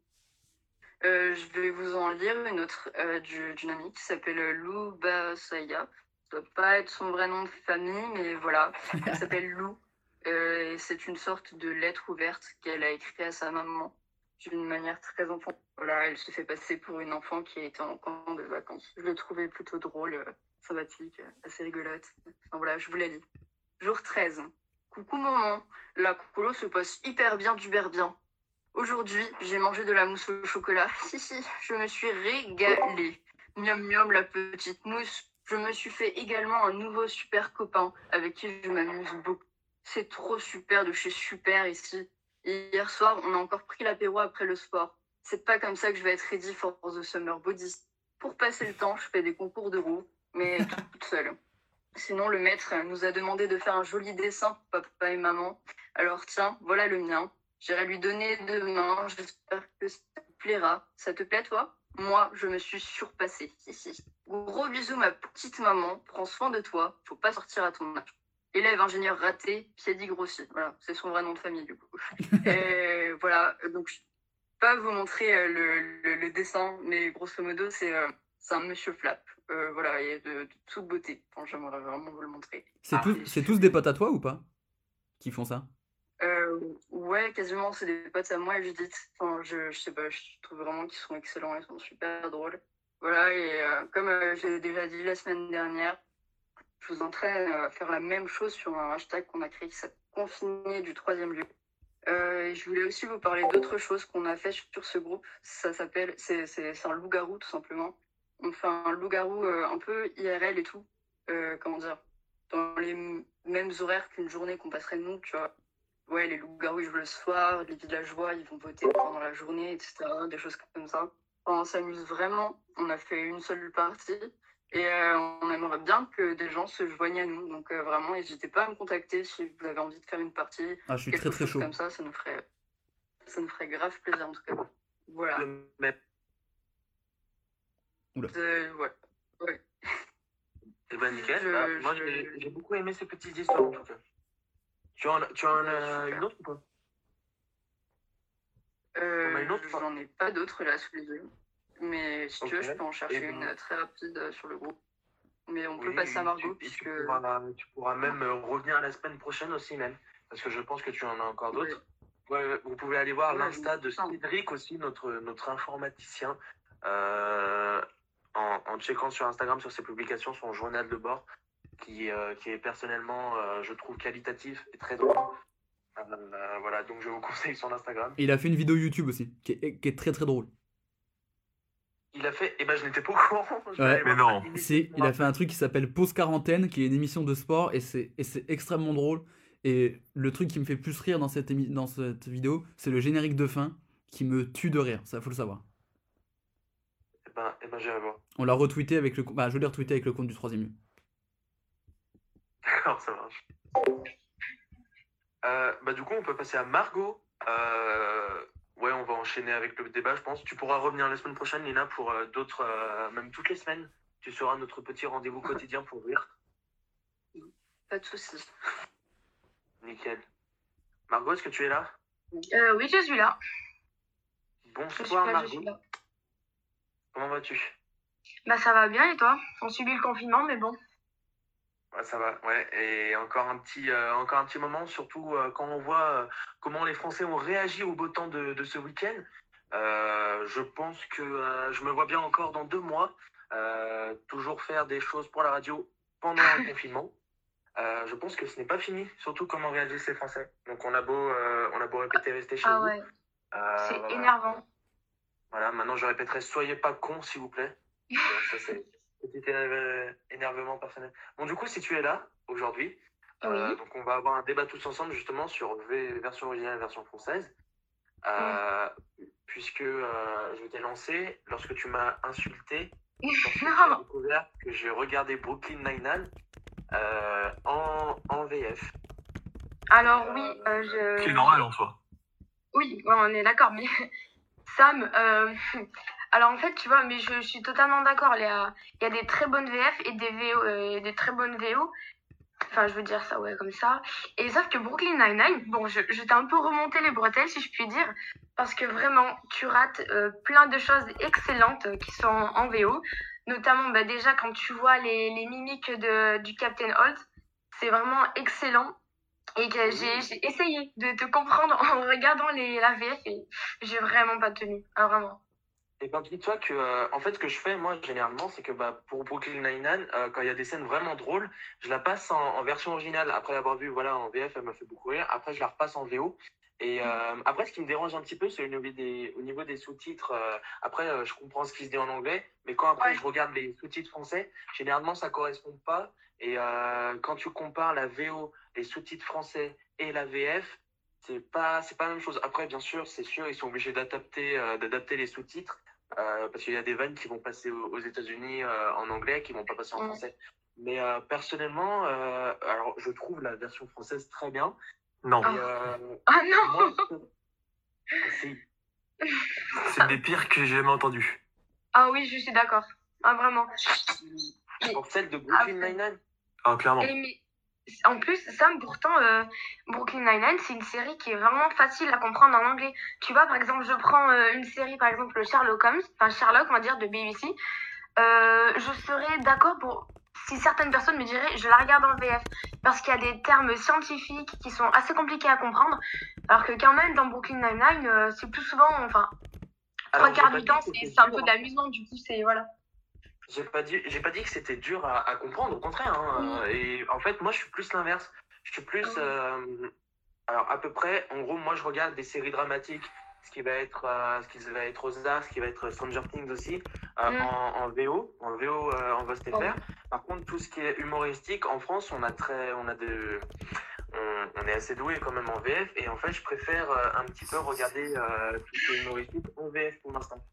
Je vais vous en lire une autre du- d'une amie qui s'appelle Lou Basaya. Doit pas être son vrai nom de famille, mais voilà. Elle s'appelle Lou. Euh, et c'est une sorte de lettre ouverte qu'elle a écrite à sa maman d'une manière très enfant. Voilà, elle se fait passer pour une enfant qui était en camp de vacances. Je le trouvais plutôt drôle, euh, sympathique, euh, assez rigolote. Enfin voilà, je vous la lis. Jour 13. Coucou maman, la colo se passe hyper bien du bien. Aujourd'hui, j'ai mangé de la mousse au chocolat. (laughs) Si, si, je me suis régalée. Miam miam la petite mousse. Je me suis fait également un nouveau super copain avec qui je m'amuse beaucoup. C'est trop super de chez Super ici. Hier soir, on a encore pris l'apéro après le sport. C'est pas comme ça que je vais être ready for the summer body. Pour passer le temps, je fais des concours de roues, mais (laughs) toute seule. Sinon, le maître nous a demandé de faire un joli dessin pour papa et maman. Alors tiens, voilà le mien. J'irai lui donner demain. J'espère que ça te plaira. Ça te plaît, toi? Moi, je me suis surpassée. Gros bisous, ma petite maman. Prends soin de toi. Faut pas sortir à ton âge. Élève ingénieur raté, Piedi grossi. Voilà, c'est son vrai nom de famille, du coup. (laughs) Et voilà, donc je peux pas vous montrer euh, le, le- le dessin, mais grosso modo, c'est euh, c'est un monsieur flap. Euh, voilà, et de, de toute beauté. J'aimerais vraiment vous le montrer. C'est Ah, tous, tous des potes à toi ou pas Qui font ça? Euh, ouais, quasiment, c'est des potes à moi et Judith. Enfin, je, je sais pas, je trouve vraiment qu'ils sont excellents, ils sont super drôles. Voilà, et euh, comme euh, j'ai déjà dit la semaine dernière, je vous entraîne à faire la même chose sur un hashtag qu'on a créé qui s'appelle Confiné du troisième lieu. Je voulais aussi vous parler d'autre chose qu'on a fait sur ce groupe. Ça s'appelle, c'est un loup-garou tout simplement. On fait un loup-garou un peu IRL et tout. Comment dire? Dans les mêmes horaires qu'une journée qu'on passerait nous, tu vois ouais, les loups-garous jouent le soir, les villageois ils vont voter pendant la journée, etc. Des choses comme ça. On s'amuse vraiment. On a fait une seule partie et euh, on aimerait bien que des gens se joignent à nous. Donc euh, vraiment, n'hésitez pas à me contacter si vous avez envie de faire une partie. Ah, je suis quelque très très chose chaud. comme ça, ça nous ferait, ça nous ferait grave plaisir en tout cas. Voilà. Le même. Euh, ouais. Eh ben nickel. Je- Ah, moi je- j'ai beaucoup aimé ces petites histoires en tout cas. Tu en, tu en as une autre ou pas? Euh, J'en ai pas d'autres là sous les yeux. Mais si tu veux, je peux en chercher Et une très rapide euh, sur le groupe. Mais on peut passer à Margot, tu- puisque. Tu pourras, tu pourras même euh, revenir la semaine prochaine aussi, même. Parce que je pense que tu en as encore d'autres. Ouais, vous pouvez aller voir l'insta de. Cédric aussi, notre, notre informaticien, euh, en, en checkant sur Instagram, sur ses publications, son journal de bord, qui, euh, qui est personnellement, euh, je trouve, qualitatif et très drôle. Euh, voilà, donc je vous (laughs) conseille son Instagram. Et il a fait une vidéo YouTube aussi, qui est, qui est très très drôle. Il a fait, et ben je n'étais pas au courant. (laughs) Ouais. Mais non. Si, il a fait un truc qui s'appelle Pause Quarantaine, qui est une émission de sport, et c'est et c'est extrêmement drôle. Et le truc qui me fait plus rire dans cette, dans cette vidéo, c'est le générique de fin, qui me tue de rire, ça faut le savoir. Eh ben, eh ben j'irai voir. On l'a retweeté avec le... Bah, je l'ai retweeté avec le compte du troisième lieu. D'accord, ça marche. Euh, bah, du coup, on peut passer à Margot. Euh, ouais, on va enchaîner avec le débat, je pense. Tu pourras revenir la semaine prochaine, Lina, pour euh, d'autres, euh, même toutes les semaines. Tu seras notre petit rendez-vous quotidien pour rire. Pas de soucis. Nickel. Margot, est-ce que tu es là? Euh, oui, je suis là. Bonsoir, là, Margot. Comment vas-tu? Bah, ça va bien et toi? On subit le confinement, mais bon. Ça va, ouais. Et encore un petit, euh, encore un petit moment, surtout euh, quand on voit euh, comment les Français ont réagi au beau temps de, de ce week-end. Je pense que je me vois bien encore dans deux mois, toujours faire des choses pour la radio pendant un (laughs) confinement. Je pense que ce n'est pas fini, surtout comment réagissent les Français. Donc on a beau, on a beau répéter rester chez Ah vous. ouais, c'est voilà. énervant. Voilà, maintenant je répéterai soyez pas cons s'il vous plaît. (laughs) Ça c'est petit énerve- énervement personnel. Bon du coup si tu es là aujourd'hui, euh, Oui. donc on va avoir un débat tous ensemble justement sur v version originale et version française. Euh, Puisque euh, je t'ai lancé lorsque tu m'as insulté, (laughs) Non. découvert que j'ai regardé Brooklyn Nine-Nine euh, en, en VF. Alors oui, euh, je... C'est normal en soi. Oui, ouais, on est d'accord, mais (laughs) Sam, euh, (laughs) alors en fait, tu vois, mais je, je suis totalement d'accord. Il y a, il y a des très bonnes VF et des VO, euh, des très bonnes VO. Enfin, je veux dire ça, ouais, comme ça. Et sauf que Brooklyn Nine-Nine, bon, je, je t'ai un peu remonté les bretelles, si je puis dire, parce que vraiment, tu rates euh, plein de choses excellentes euh, qui sont en VO. Notamment, bah, déjà, quand tu vois les, les mimiques de, du Captain Holt, c'est vraiment excellent. Et que j'ai j'ai essayé de te comprendre (laughs) en regardant les, la VF et j'ai vraiment pas tenu. Ah, vraiment. Et ben dis-toi que euh, en fait ce que je fais moi généralement c'est que bah, pour Brooklyn Nine-Nine euh, quand il y a des scènes vraiment drôles je la passe en, en version originale. Après l'avoir vue voilà en VF elle m'a fait beaucoup rire. Après je la repasse en VO et euh, après ce qui me dérange un petit peu c'est au niveau des au niveau des sous-titres euh, après euh, je comprends ce qui se dit en anglais mais quand après Ouais. je regarde les sous-titres français généralement ça correspond pas. Et euh, quand tu compares la VO les sous-titres français et la VF c'est pas c'est pas la même chose. Après bien sûr c'est sûr ils sont obligés d'adapter d'adapter les sous-titres euh, parce qu'il y a des vannes qui vont passer aux, aux États-Unis euh, en anglais, qui vont pas passer en français. Mais euh, personnellement, euh, alors je trouve la version française très bien. Non, Ah. Euh, Ah non (laughs) c'est des pires que j'ai jamais entendus. Ah oui, je suis d'accord. Ah, vraiment. pour celle de Brooklyn Après- Nine-Nine. Ah, clairement. Et mais, en plus, Sam, pourtant, euh, Brooklyn Nine-Nine, c'est une série qui est vraiment facile à comprendre en anglais. Tu vois, par exemple, je prends euh, une série, par exemple, Sherlock Holmes, enfin Sherlock, on va dire, de BBC. Euh, je serais d'accord pour si certaines personnes me diraient je la regarde en VF parce qu'il y a des termes scientifiques qui sont assez compliqués à comprendre alors que quand même dans Brooklyn Nine-Nine c'est plus souvent enfin trois quarts du temps c'est un peu d'amusement du coup c'est voilà J'ai pas dit, j'ai pas dit que c'était dur à, à comprendre, au contraire. hein. Et en fait, moi, je suis plus l'inverse. Je suis plus, Ah euh, alors à peu près, en gros, moi, je regarde des séries dramatiques, ce qui va être, euh, ce qui va être Ozark, ce qui va être Stranger Things aussi, euh, Mm. en, en VO, en VO, euh, en VOST Oh. FR. Par contre, tout ce qui est humoristique, en France, on a très, on a de, on, on est assez doué quand même en VF. Et en fait, je préfère euh, un petit peu regarder euh, tout ce qui est humoristique en VF pour l'instant.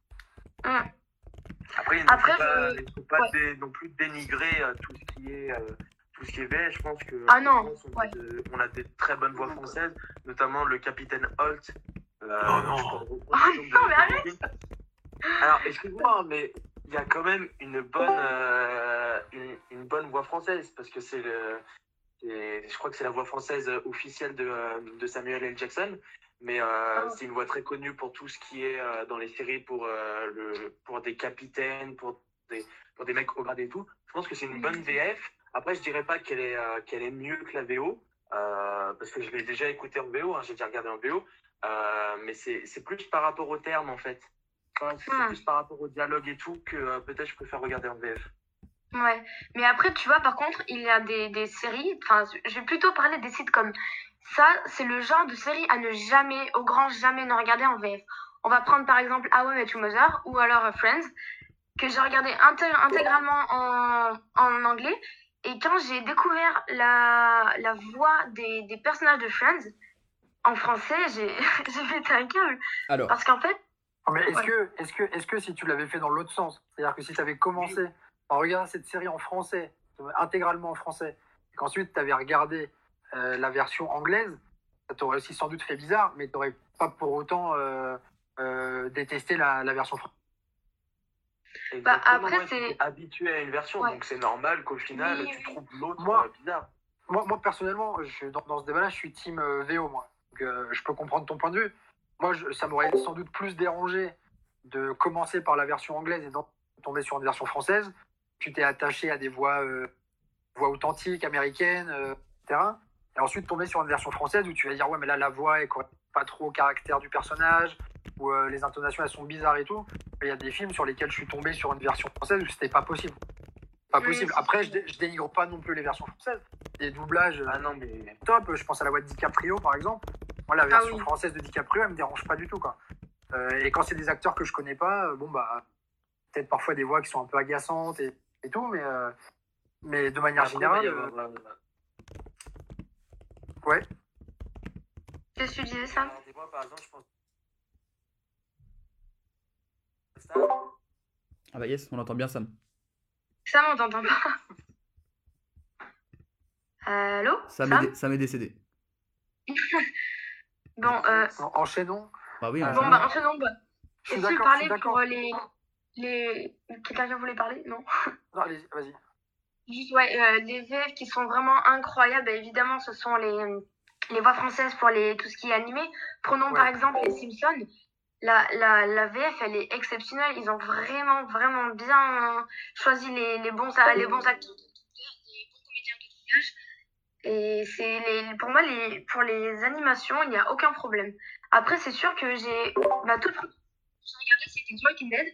Après, il ne faut pas, je- il faut pas ouais. dé- non plus dénigrer euh, tout ce qui est euh, tout ce qui est VF. Je pense que Ah en non, France, on, ouais. a de- on a des très bonnes voix françaises, notamment le capitaine Holt. Euh, Oh non. Oh de- non, mais arrête. Alors, excuse-moi, mais il y a quand même une bonne euh, une, une bonne voix française parce que c'est le je crois que c'est la voix française officielle de, euh, de Samuel L. Jackson. Mais euh, Ah. c'est une voix très connue pour tout ce qui est euh, dans les séries pour, euh, le, pour des capitaines, pour des, pour des mecs au grade et tout. Je pense que c'est une bonne VF. Après, je dirais pas qu'elle est, euh, qu'elle est mieux que la VO, euh, parce que je l'ai déjà écouté en VO, hein, j'ai déjà regardé en VO. Euh, mais c'est plus par rapport au terme, en fait. Enfin, c'est Hmm. plus par rapport au dialogue et tout que euh, peut-être je préfère regarder en VF. Ouais, mais après, tu vois, par contre, il y a des, des séries, enfin, je vais plutôt parler des sites comme ça, c'est le genre de série à ne jamais, au grand jamais ne regarder en VF. On va prendre par exemple How I Met Your Mother ou alors euh, Friends, que j'ai regardé intég- intégralement en, en anglais. Et quand j'ai découvert la, la voix des, des personnages de Friends en français, j'ai (laughs) j'ai pété un câble. Alors, Parce qu'en fait, Mais est-ce Ouais. que, est-ce que, est-ce que si tu l'avais fait dans l'autre sens, c'est-à-dire que si tu avais commencé à regarder cette série en français, euh, intégralement en français, et qu'ensuite tu avais regardé euh, la version anglaise, ça t'aurait aussi sans doute fait bizarre, mais tu n'aurais pas pour autant euh, euh, détesté la, la version française. Bah, après, ouais, tu c'est- habitué à une version, Ouais. donc c'est normal qu'au final, Oui, tu oui. trouves l'autre Moi- bizarre. Moi, moi personnellement, je, dans, dans ce débat-là, je suis team euh, VO, moi. Donc, euh, je peux comprendre ton point de vue. Moi, je- ça m'aurait sans doute plus dérangé de commencer par la version anglaise et d'en tomber sur une version française. Tu t'es attaché à des voix, euh, voix authentiques, américaines, euh, etc. Et ensuite tomber sur une version française où tu vas dire, ouais, mais là, la voix, correspond pas trop au caractère du personnage, ou euh, les intonations, elles sont bizarres et tout. Il y a des films sur lesquels je suis tombé sur une version française où c'était pas possible. Pas possible. Après, je, dé- je dénigre pas non plus les versions françaises. Les doublages, Ah non, mais top. Je pense à la voix de DiCaprio, par exemple. Moi, la version oui. française de DiCaprio, elle me dérange pas du tout, quoi. Euh, et quand c'est des acteurs que je connais pas, bon, bah, peut-être parfois des voix qui sont un peu agaçantes et, et tout, mais, euh, mais de manière après, il va générale, y euh, avoir, euh, qu'est-ce que tu disais je pense. ah bah yes, on entend bien Sam. Sam, on t'entend pas. (laughs) Allô? Sam, Sam est, dé- Sam est décédé. (laughs) Bon, euh, en- enchaînons. Bah oui, Euh, enfin, bon bah, enchaînons. Bah. Je suis d'accord, pour euh, les... les... Quelqu'un voulait parler Non? (laughs) Non, allez, vas-y. Juste, ouais, euh, les VF qui sont vraiment incroyables, bah, évidemment, ce sont les, les voix françaises pour les, tout ce qui est animé. Prenons Ouais. par exemple les Simpsons. La, la, la VF, elle est exceptionnelle. Ils ont vraiment, vraiment bien choisi les, les, bons, les bons acteurs, les bons comédiens de doublage. Et c'est les, pour moi, les, pour les animations, il n'y a aucun problème. Après, c'est sûr que j'ai, bah, toute, j'ai regardé, c'était Walking Dead.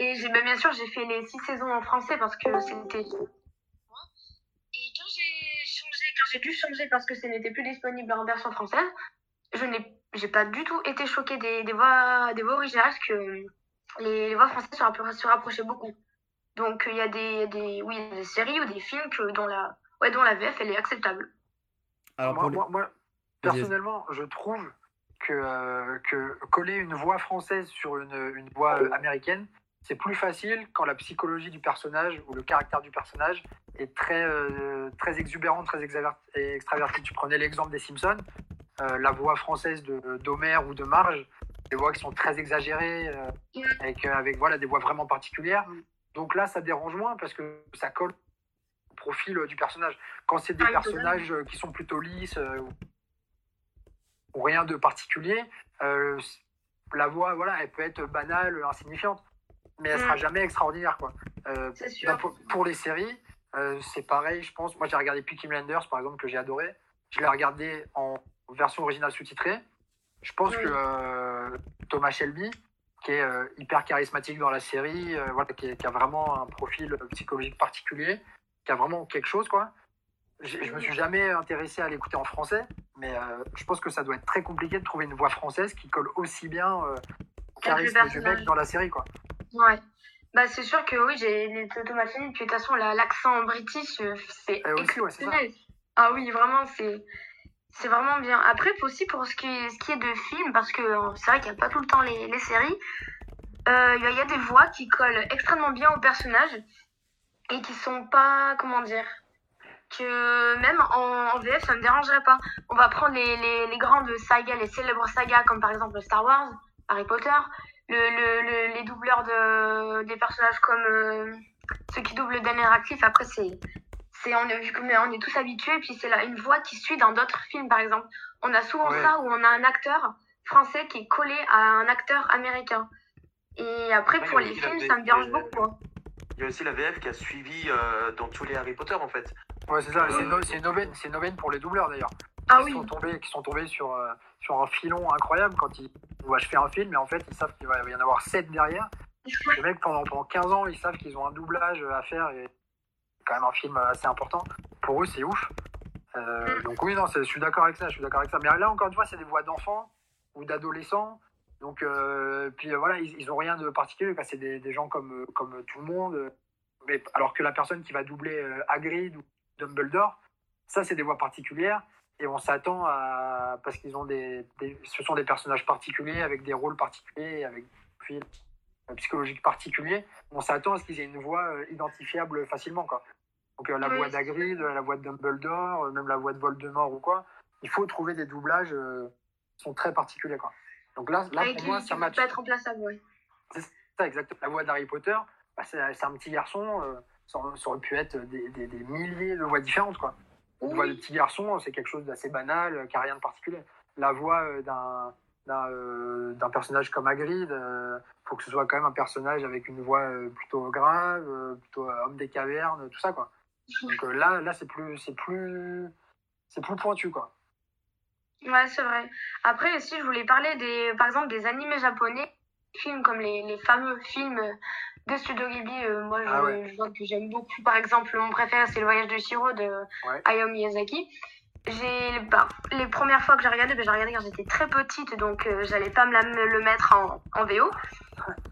Et j'ai, bah, bien sûr, j'ai fait les six saisons en français parce que c'était et quand j'ai changé, quand j'ai dû changer parce que ce n'était plus disponible en version française, je n'ai, j'ai pas du tout été choquée des, des voix, des voix originales parce que les, les voix françaises se, rappro- se rapprochaient beaucoup. Donc il y a des, des, oui, des séries ou des films que, dont la, ouais, dont la VF elle est acceptable. alors moi, les- moi, personnellement, je trouve que, euh, que coller une voix française sur une, une voix euh, américaine, c'est plus facile quand la psychologie du personnage ou le caractère du personnage est très, euh, très exubérant, très extraverti. Tu prenais l'exemple des Simpsons, euh, la voix française d'Homer ou de Marge, des voix qui sont très exagérées, euh, avec, avec voilà, des voix vraiment particulières. Donc là, ça dérange moins parce que ça colle au profil du personnage. Quand c'est des Ah personnages qui sont plutôt lisses ou- rien de particulier, la voix, voilà, elle peut être banale, insignifiante, mais elle sera jamais extraordinaire, quoi. Euh, sûr. bah, pour, pour les séries, euh, c'est pareil, je pense. Moi, j'ai regardé Peaky Blinders, par exemple, que j'ai adoré. Je l'ai regardé en version originale sous-titrée. Je pense Oui. que euh, Thomas Shelby, qui est hyper charismatique dans la série, voilà, qui, est- qui a vraiment un profil psychologique particulier, qui a vraiment quelque chose, quoi. Je me suis jamais intéressé à l'écouter en français, mais je pense que ça doit être très compliqué de trouver une voix française qui colle aussi bien au charisme du mec dans la série, quoi. Ouais. Bah, c'est sûr que oui, j'ai les Shelby, puis de toute façon, la- l'accent british, euh, c'est ouais. Ah oui, vraiment, c'est c'est vraiment bien. Après, aussi pour ce qui est, ce qui est de films, parce que euh, c'est vrai qu'il n'y a pas tout le temps les, les séries, euh, il y, a- il y a des voix qui collent extrêmement bien aux personnages et qui sont pas, comment dire, que même en, en VF, ça ne me dérangerait pas. On va prendre les, les, les grandes sagas, les célèbres sagas, comme par exemple Star Wars, Harry Potter, le, le, le- les doubleurs de, des personnages comme euh, ceux qui doublent Daniel Radcliffe. Après, c'est c'est on est vu comme on est tous habitués, puis c'est là une voix qui suit dans d'autres films, par exemple. On a souvent Ouais. ça où on a un acteur français qui est collé à un acteur américain. Et après, Ouais, pour les films, ça me dérange beaucoup. hein. Il y a aussi la VF qui a suivi euh, dans tous les Harry Potter en fait. Ouais, c'est ça, Euh, c'est une, c'est une aubaine, c'est une aubaine pour les doubleurs d'ailleurs. Ah qui oui, sont tombés, qui sont tombés sur, euh, sur un filon incroyable quand ils vont achever un film, et en fait, ils savent qu'il va y en avoir 7 derrière. (laughs) Les mecs, pendant, pendant 15 ans, ils savent qu'ils ont un doublage à faire, et c'est quand même un film assez important. Pour eux, c'est ouf. Euh, donc oui, non, je suis d'accord avec ça, je suis d'accord avec ça. Mais là, encore une fois, c'est des voix d'enfants ou d'adolescents. Donc, euh, puis euh, voilà, ils, ils ont rien de particulier, c'est des, des gens comme, comme tout le monde. Mais, alors que la personne qui va doubler Hagrid ou Dumbledore, ça, c'est des voix particulières. Et on s'attend à. Parce qu'ils ont des, des- Ce sont des personnages particuliers, avec des rôles particuliers, avec des profils euh, psychologiques particuliers. On s'attend à ce qu'ils aient une voix euh, identifiable facilement, quoi. Donc, euh, la Oui, voix c'est d'Hagrid, la voix de Dumbledore, euh, même la voix de Voldemort ou quoi. Il faut trouver des doublages euh, qui sont très particuliers, quoi. Donc là, là pour moi, ça match. pas être remplaçable, ouais. Ça, exactement. La voix d'Harry Potter, bah, c'est c'est un petit garçon. euh, ça, ça aurait pu être des, des- des milliers de voix différentes, quoi. Une voix de petit garçon, c'est quelque chose d'assez banal, euh, qui n'a rien de particulier. La voix euh, d'un d'un euh, d'un personnage comme Hagrid, il faut que ce soit quand même un personnage avec une voix plutôt grave, plutôt homme des cavernes, tout ça, quoi. Donc euh, là, là c'est plus, c'est plus, c'est plus pointu, quoi. Ouais, c'est vrai. Après aussi, je voulais parler des, par exemple, des animés japonais, films comme les, les fameux films de Studio Ghibli. euh, moi, je, Ah ouais. je vois que j'aime beaucoup. Par exemple, mon préféré, c'est Le Voyage de Shiro de Ouais. Hayao Miyazaki. J'ai, bah, les premières fois que j'ai regardé, bah, j'ai regardé quand j'étais très petite, donc euh, j'allais pas me, la- me le mettre en, en VO.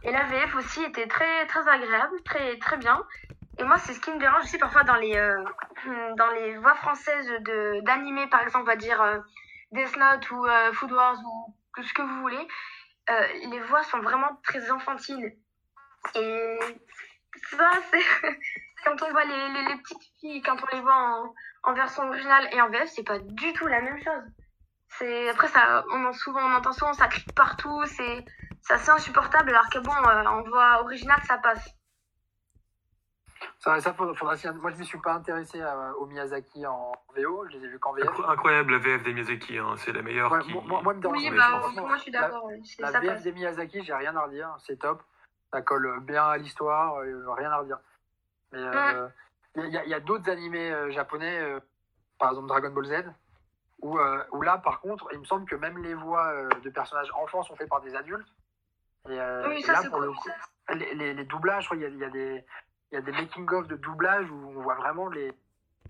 Et la VF aussi était très, très agréable, très, très bien. Et moi, c'est ce qui me dérange aussi parfois dans les, euh, dans les voix françaises de, d'animés, par exemple, on va dire euh, Death Note ou euh, Food Wars ou tout ce que vous voulez. Les voix sont vraiment très enfantines. Et ça, c'est. (laughs) quand on voit les, les, les petites filles, quand on les voit en, en version originale et en VF, c'est pas du tout la même chose. C'est après ça, on en souvent, on entend souvent ça crie partout, c'est c'est assez insupportable alors que bon, euh, en voix originale ça passe. Ça, ça faudra, moi, je ne me suis pas intéressé à- au Miyazaki en VO, je les ai vus qu'en VF. Incro- Incroyable la VF des Miyazaki, hein, c'est la meilleure. Ouais, qui... moi, moi, moi, me dérange Oui, pas, bah moi je suis La- d'accord, La ça VF passe. des Miyazaki, j'ai rien à redire, c'est top. Ça colle bien à l'histoire, euh, rien à redire. Mais euh, il y a, d'autres animés euh, japonais, par exemple Dragon Ball Z, où, où là, par contre, il me semble que même les voix de personnages enfants sont faites par des adultes. Et, Oui, et ça là, pour cool. le coup, les, les- les doublages, il y a, il y a des, il y a des making-of de doublage où on voit vraiment les,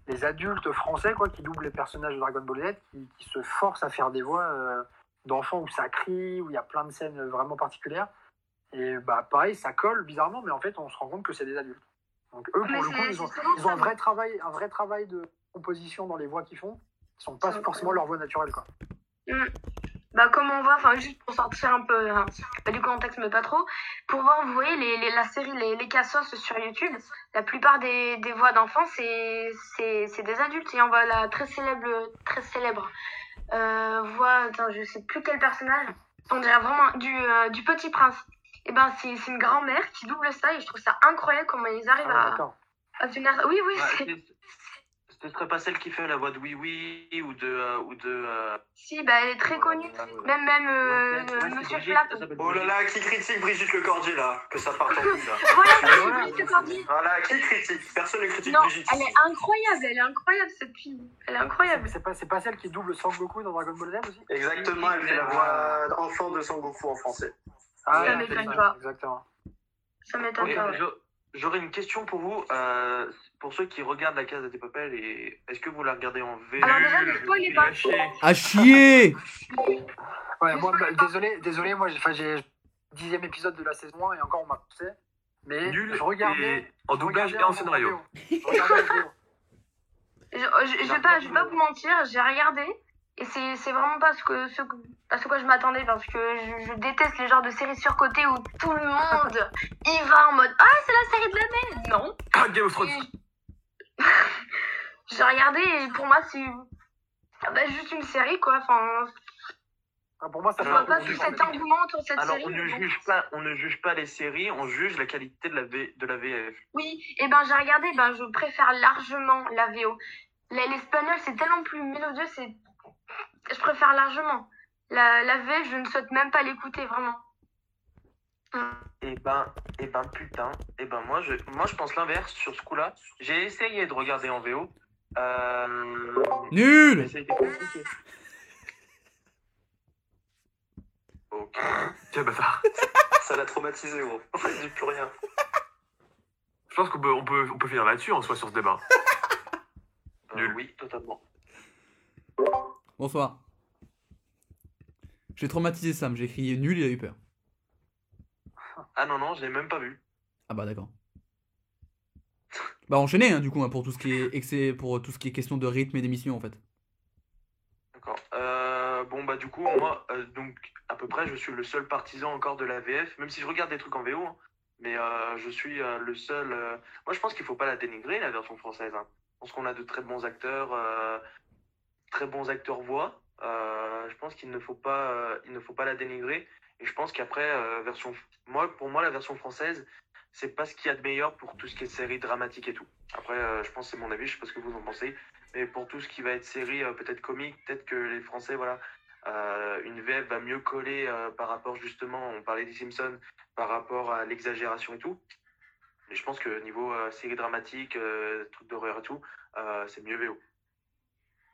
les adultes français quoi, qui doublent les personnages de Dragon Ball Z, qui, qui se forcent à faire des voix euh, d'enfants où ça crie, où il y a plein de scènes vraiment particulières. Et bah pareil, ça colle bizarrement, mais en fait, on se rend compte que c'est des adultes. Donc eux, Mais pour le coup, ils ont, ils ont un vrai travail, un vrai travail de composition dans les voix qu'ils font, qui sont pas C'est forcément leur voix naturelle, quoi. Bah comme on voit, enfin juste pour sortir un peu hein, du contexte mais pas trop, pour voir, vous voyez les, les- la série les, les Cassos sur YouTube, la plupart des, des voix d'enfants c'est c'est c'est des adultes et on voit la très célèbre très célèbre euh, voix, attends je sais plus quel personnage, on dirait vraiment du euh, du Petit Prince. Et ben c'est c'est une grand-mère qui double ça et je trouve ça incroyable comment ils arrivent Ah, à, d'accord. à tenir. Oui oui Ouais, ce serait pas celle qui fait la voix de Oui Oui ou de. euh, ou de euh, si bah elle est très connue, même même euh, ouais, Monsieur Flap. Oh là là, qui critique Brigitte Lecordier là Que ça parte en couille là. (laughs) Voilà, c'est Brigitte Lecordier. Voilà, qui critique? Personne ne critique Non, Brigitte. elle est incroyable, elle est incroyable cette fille. Elle est incroyable. C'est pas, c'est pas celle qui double Sangoku dans Dragon Ball Z aussi? Exactement, elle fait la voix enfant de Sangoku en français. Ah, Ça m'étonne pas. Exactement. Ça m'étonne pas. ouais. J'aurais une question pour vous. euh, pour ceux qui regardent la case des papels, et est-ce que vous la regardez en V Alors déjà, ne spoilez pas. À chier Ouais, moi, bah, désolé, désolé, moi, j'ai, enfin, j'ai le dixième épisode de la saison 1 et encore on m'a poussé. Mais Nul je regardais. et en doublage et en scénario. En. Je, je, je vais pas, je vais pas vous mentir, j'ai regardé et c'est c'est vraiment pas ce que ce, à ce quoi je m'attendais parce que je, je déteste les genres de séries surcotées où tout le monde y va en mode ah c'est la série de l'année. Non. Ah, Game of Thrones J'ai (laughs) regardé et pour moi c'est ah bah, juste une série quoi. Enfin Ah, pour moi, ça Je fait vois un pas tout du- cet engouement autour de cette Alors, série. on ne donc- juge pas, on ne juge pas les séries, on juge la qualité de la, V- de la VF. Oui, et ben j'ai regardé, ben je préfère largement la VO. L'espagnol c'est tellement plus mélodieux, c'est, je préfère largement. La, la VF, je ne souhaite même pas l'écouter vraiment. Et ben, et ben putain, et ben moi je, moi je pense l'inverse sur ce coup-là. J'ai essayé de regarder en VO. Euh... Nul. Ok. Quel bâtard. Ça l'a traumatisé, gros. Il dit plus rien. Je pense qu'on peut, on peut, on peut finir là-dessus en soi sur ce débat. Euh, (laughs) Nul. oui, totalement. Bonsoir. J'ai traumatisé Sam, j'ai crié nul, il a eu peur. Ah non, non, je l'ai même pas vu. Ah bah d'accord. Bah enchaîner hein, du coup hein, pour tout ce qui est excès, pour tout ce qui est question de rythme et d'émission en fait. D'accord. Euh, bon, bah, du coup, moi, euh, donc, à peu près, je suis le seul partisan encore de la VF, même si je regarde des trucs en VO, hein. mais euh, je suis euh, le seul. Moi, je pense qu'il faut pas la dénigrer, la version française. Je pense qu'on a de très bons acteurs, très bons acteurs voix. Euh, je pense qu'il ne faut pas, euh, il ne faut pas la dénigrer. Et je pense qu'après, euh, version, moi, pour moi, la version française, c'est pas ce qu'il y a de meilleur pour tout ce qui est série dramatique et tout. Après, je pense c'est mon avis, je sais pas ce que vous en pensez. Mais pour tout ce qui va être série, peut-être comique, peut-être que les Français, voilà, une VF va mieux coller par rapport justement, on parlait des Simpsons, par rapport à l'exagération et tout. Mais je pense que niveau série dramatique, trucs d'horreur et tout, c'est mieux VO.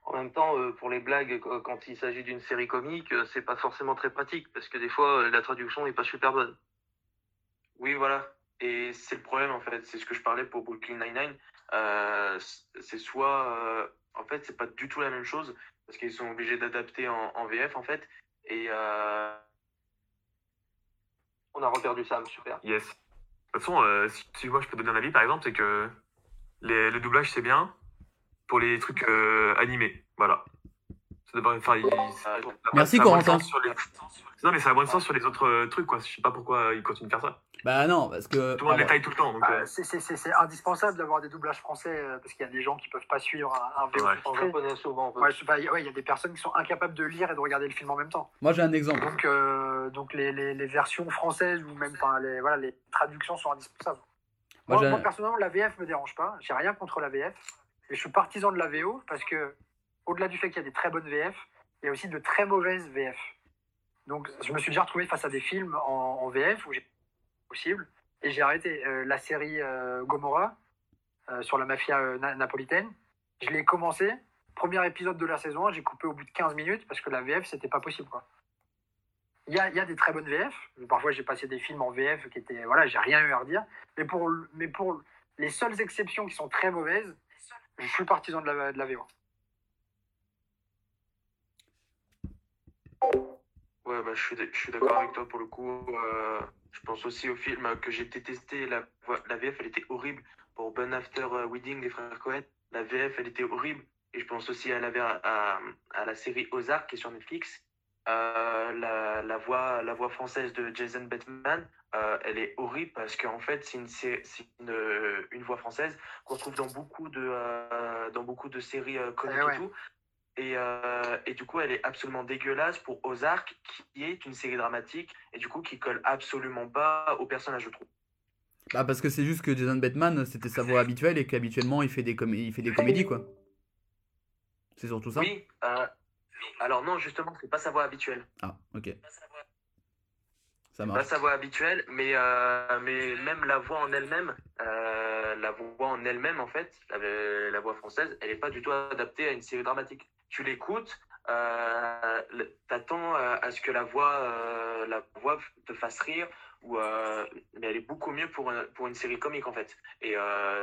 En même temps, euh, pour les blagues, qu- quand il s'agit d'une série comique, euh, c'est pas forcément très pratique parce que des fois, euh, la traduction n'est pas super bonne. Oui, voilà. Et c'est le problème, en fait. C'est ce que je parlais pour Brooklyn Nine-Nine. Euh, c'est soit. euh, en fait, c'est pas du tout la même chose parce qu'ils sont obligés d'adapter en, en VF, en fait. Et. Euh, On a reperdu Sam, super. Yes. De toute façon, euh, si, si moi je peux donner un avis, par exemple, c'est que les- le doublage c'est bien pour les trucs euh, animés. Voilà. Ça devrait, enfin, il- ça- Merci, ça Corentin. sens sur les- Non, mais ça a moins de sens sur les autres euh, trucs, quoi. Je sais pas pourquoi ils continuent de faire ça. Bah non, parce que. Tout le monde ah, les taille tout le temps. Ah, euh, c'est- c'est c'est- c'est indispensable d'avoir des doublages français parce qu'il y a des gens qui peuvent pas suivre un, VO Ouais. En japonais, souvent. pas, il y a- ouais, il y a des personnes qui sont incapables de lire et de regarder le film en même temps. Moi j'ai un exemple. Donc, euh, donc les, les, les versions françaises ou même les, voilà, les traductions sont indispensables. Moi, personnellement, la VF me dérange pas. J'ai rien contre la VF. Et je suis partisan de la VO parce que, au-delà du fait qu'il y a des très bonnes VF, il y a aussi de très mauvaises VF. Donc, je me suis déjà retrouvé face à des films en, VF où j'ai possible et j'ai arrêté Euh, la série euh, Gomorrah euh, sur la mafia euh, na- napolitaine. Je l'ai commencé, premier épisode de la saison 1, j'ai coupé au bout de 15 minutes parce que la VF, c'était pas possible. Il y a, des très bonnes VF. Parfois, j'ai passé des films en VF qui étaient. Voilà, j'ai rien eu à redire. Mais mais pour les seules exceptions qui sont très mauvaises, je suis partisan de la, de la. Ouais, bah, je suis, d'accord avec toi pour le coup. euh, je pense aussi au film que j'ai détesté. La, la VF, elle était horrible pour Burn After euh, Wedding des frères Cohen. La VF, elle était horrible. Et je pense aussi à la, à la série Ozark qui est sur Netflix. Euh, la, la, voix, la voix française de Jason Bateman, euh, elle est horrible parce qu'en fait, c'est une, une voix française qu'on trouve dans beaucoup de, euh, dans beaucoup de séries euh, comiques ouais. et tout. Et, euh, et du coup, elle est absolument dégueulasse pour Ozark, qui est une série dramatique, et du coup, qui colle absolument pas au personnage, je trouve. Bah parce que c'est juste que Jason Bateman c'était sa voix habituelle et qu'habituellement il fait des com- il fait des comédies quoi. C'est surtout ça. Oui, euh, alors non, justement, c'est pas sa voix habituelle. Ah ok. Ça Pas sa voix habituelle, mais, euh, mais même la voix en elle-même, euh, la voix en elle-même, en fait, la, la voix française, elle est pas du tout adaptée à une série dramatique. Tu l'écoutes, euh, t'attends euh, à ce que la voix, la voix te fasse rire, ou, mais elle est beaucoup mieux pour, un- pour une série comique, en fait. Et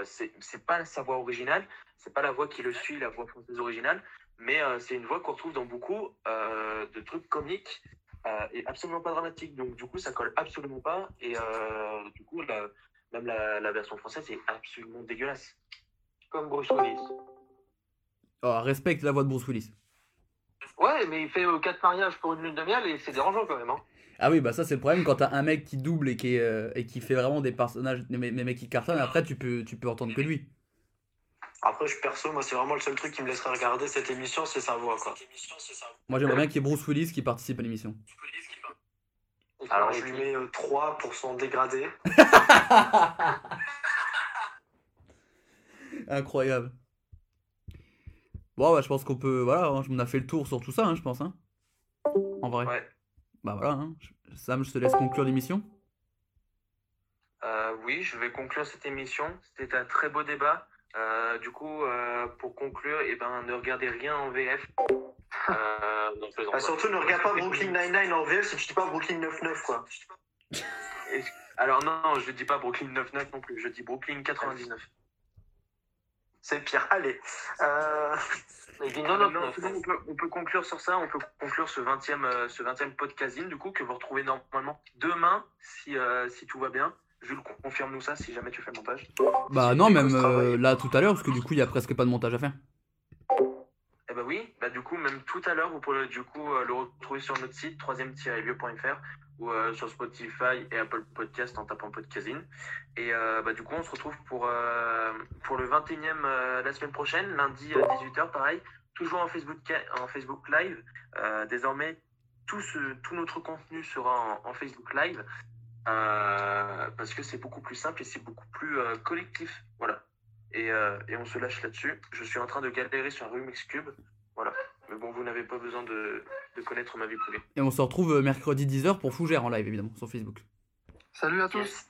c'est pas sa voix originale, c'est pas la voix qui le suit, la voix française originale, mais euh, c'est une voix qu'on retrouve dans beaucoup euh, de trucs comiques euh, et absolument pas dramatique. Donc du coup, ça colle absolument pas. Et du coup, la- même la, la version française est absolument dégueulasse. Comme Bruce Willis. Oh, respecte la voix de Bruce Willis. Ouais, mais il fait quatre mariages pour une lune de miel et c'est dérangeant quand même. Hein. Ah oui, bah ça c'est le problème quand t'as un mec qui double et qui, est, et qui fait vraiment des personnages, des mecs qui cartonnent, après tu peux, tu peux entendre que lui. Après, je perso, moi, c'est vraiment le seul truc qui me laisserait regarder cette émission, c'est sa voix, quoi. Moi, j'aimerais bien qu'il y ait Bruce Willis qui participe à l'émission. Alors, je lui mets euh, 3 pour son dégradé. (laughs) Incroyable. Bon, bah, je pense qu'on peut. Voilà, hein, on a fait le tour sur tout ça, hein, je pense. Hein. En vrai. Ouais. Bah voilà. Hein. Sam, je te laisse conclure l'émission. Euh, oui, je vais conclure cette émission. C'était un très beau débat. Euh, du coup, euh, pour conclure, eh ben, ne regardez rien en VF. Euh, non, Ah, pas. surtout, ne regarde pas Brooklyn Nine-Nine en VF si tu dis pas Brooklyn 9-9, quoi. Alors non, je dis pas Brooklyn 99 non plus, je dis Brooklyn 99. C'est pire. Allez. Euh... Non, non, non, non. on, peut, on peut conclure sur ça, on peut conclure ce 20e, euh, ce 20e podcasting, du coup, que vous retrouvez normalement demain, si, si tout va bien. Jules, confirme-nous ça si jamais tu fais le montage. Bah non, même euh, là tout à l'heure, parce que du coup, il y a presque pas de montage à faire. Eh bah oui, bah du coup, même tout à l'heure, vous pourrez du coup euh, le retrouver sur notre site, 3e-lieu.fr ou euh, sur Spotify et Apple Podcast en tapant podcasting. Et euh, bah, du coup, on se retrouve pour, pour le 21e euh, la semaine prochaine, lundi à 18h, pareil, toujours en Facebook, en Facebook Live. Désormais, tout, ce, tout notre contenu sera en, en Facebook Live euh, parce que c'est beaucoup plus simple et c'est beaucoup plus euh, collectif. Voilà. Et, euh, et on se lâche là-dessus. Je suis en train de galérer sur un Remix Cube. Voilà. Mais bon, vous n'avez pas besoin de, de connaître ma vie privée. Et on se retrouve mercredi 10h pour Fougère en live, évidemment, sur Facebook. Salut à tous.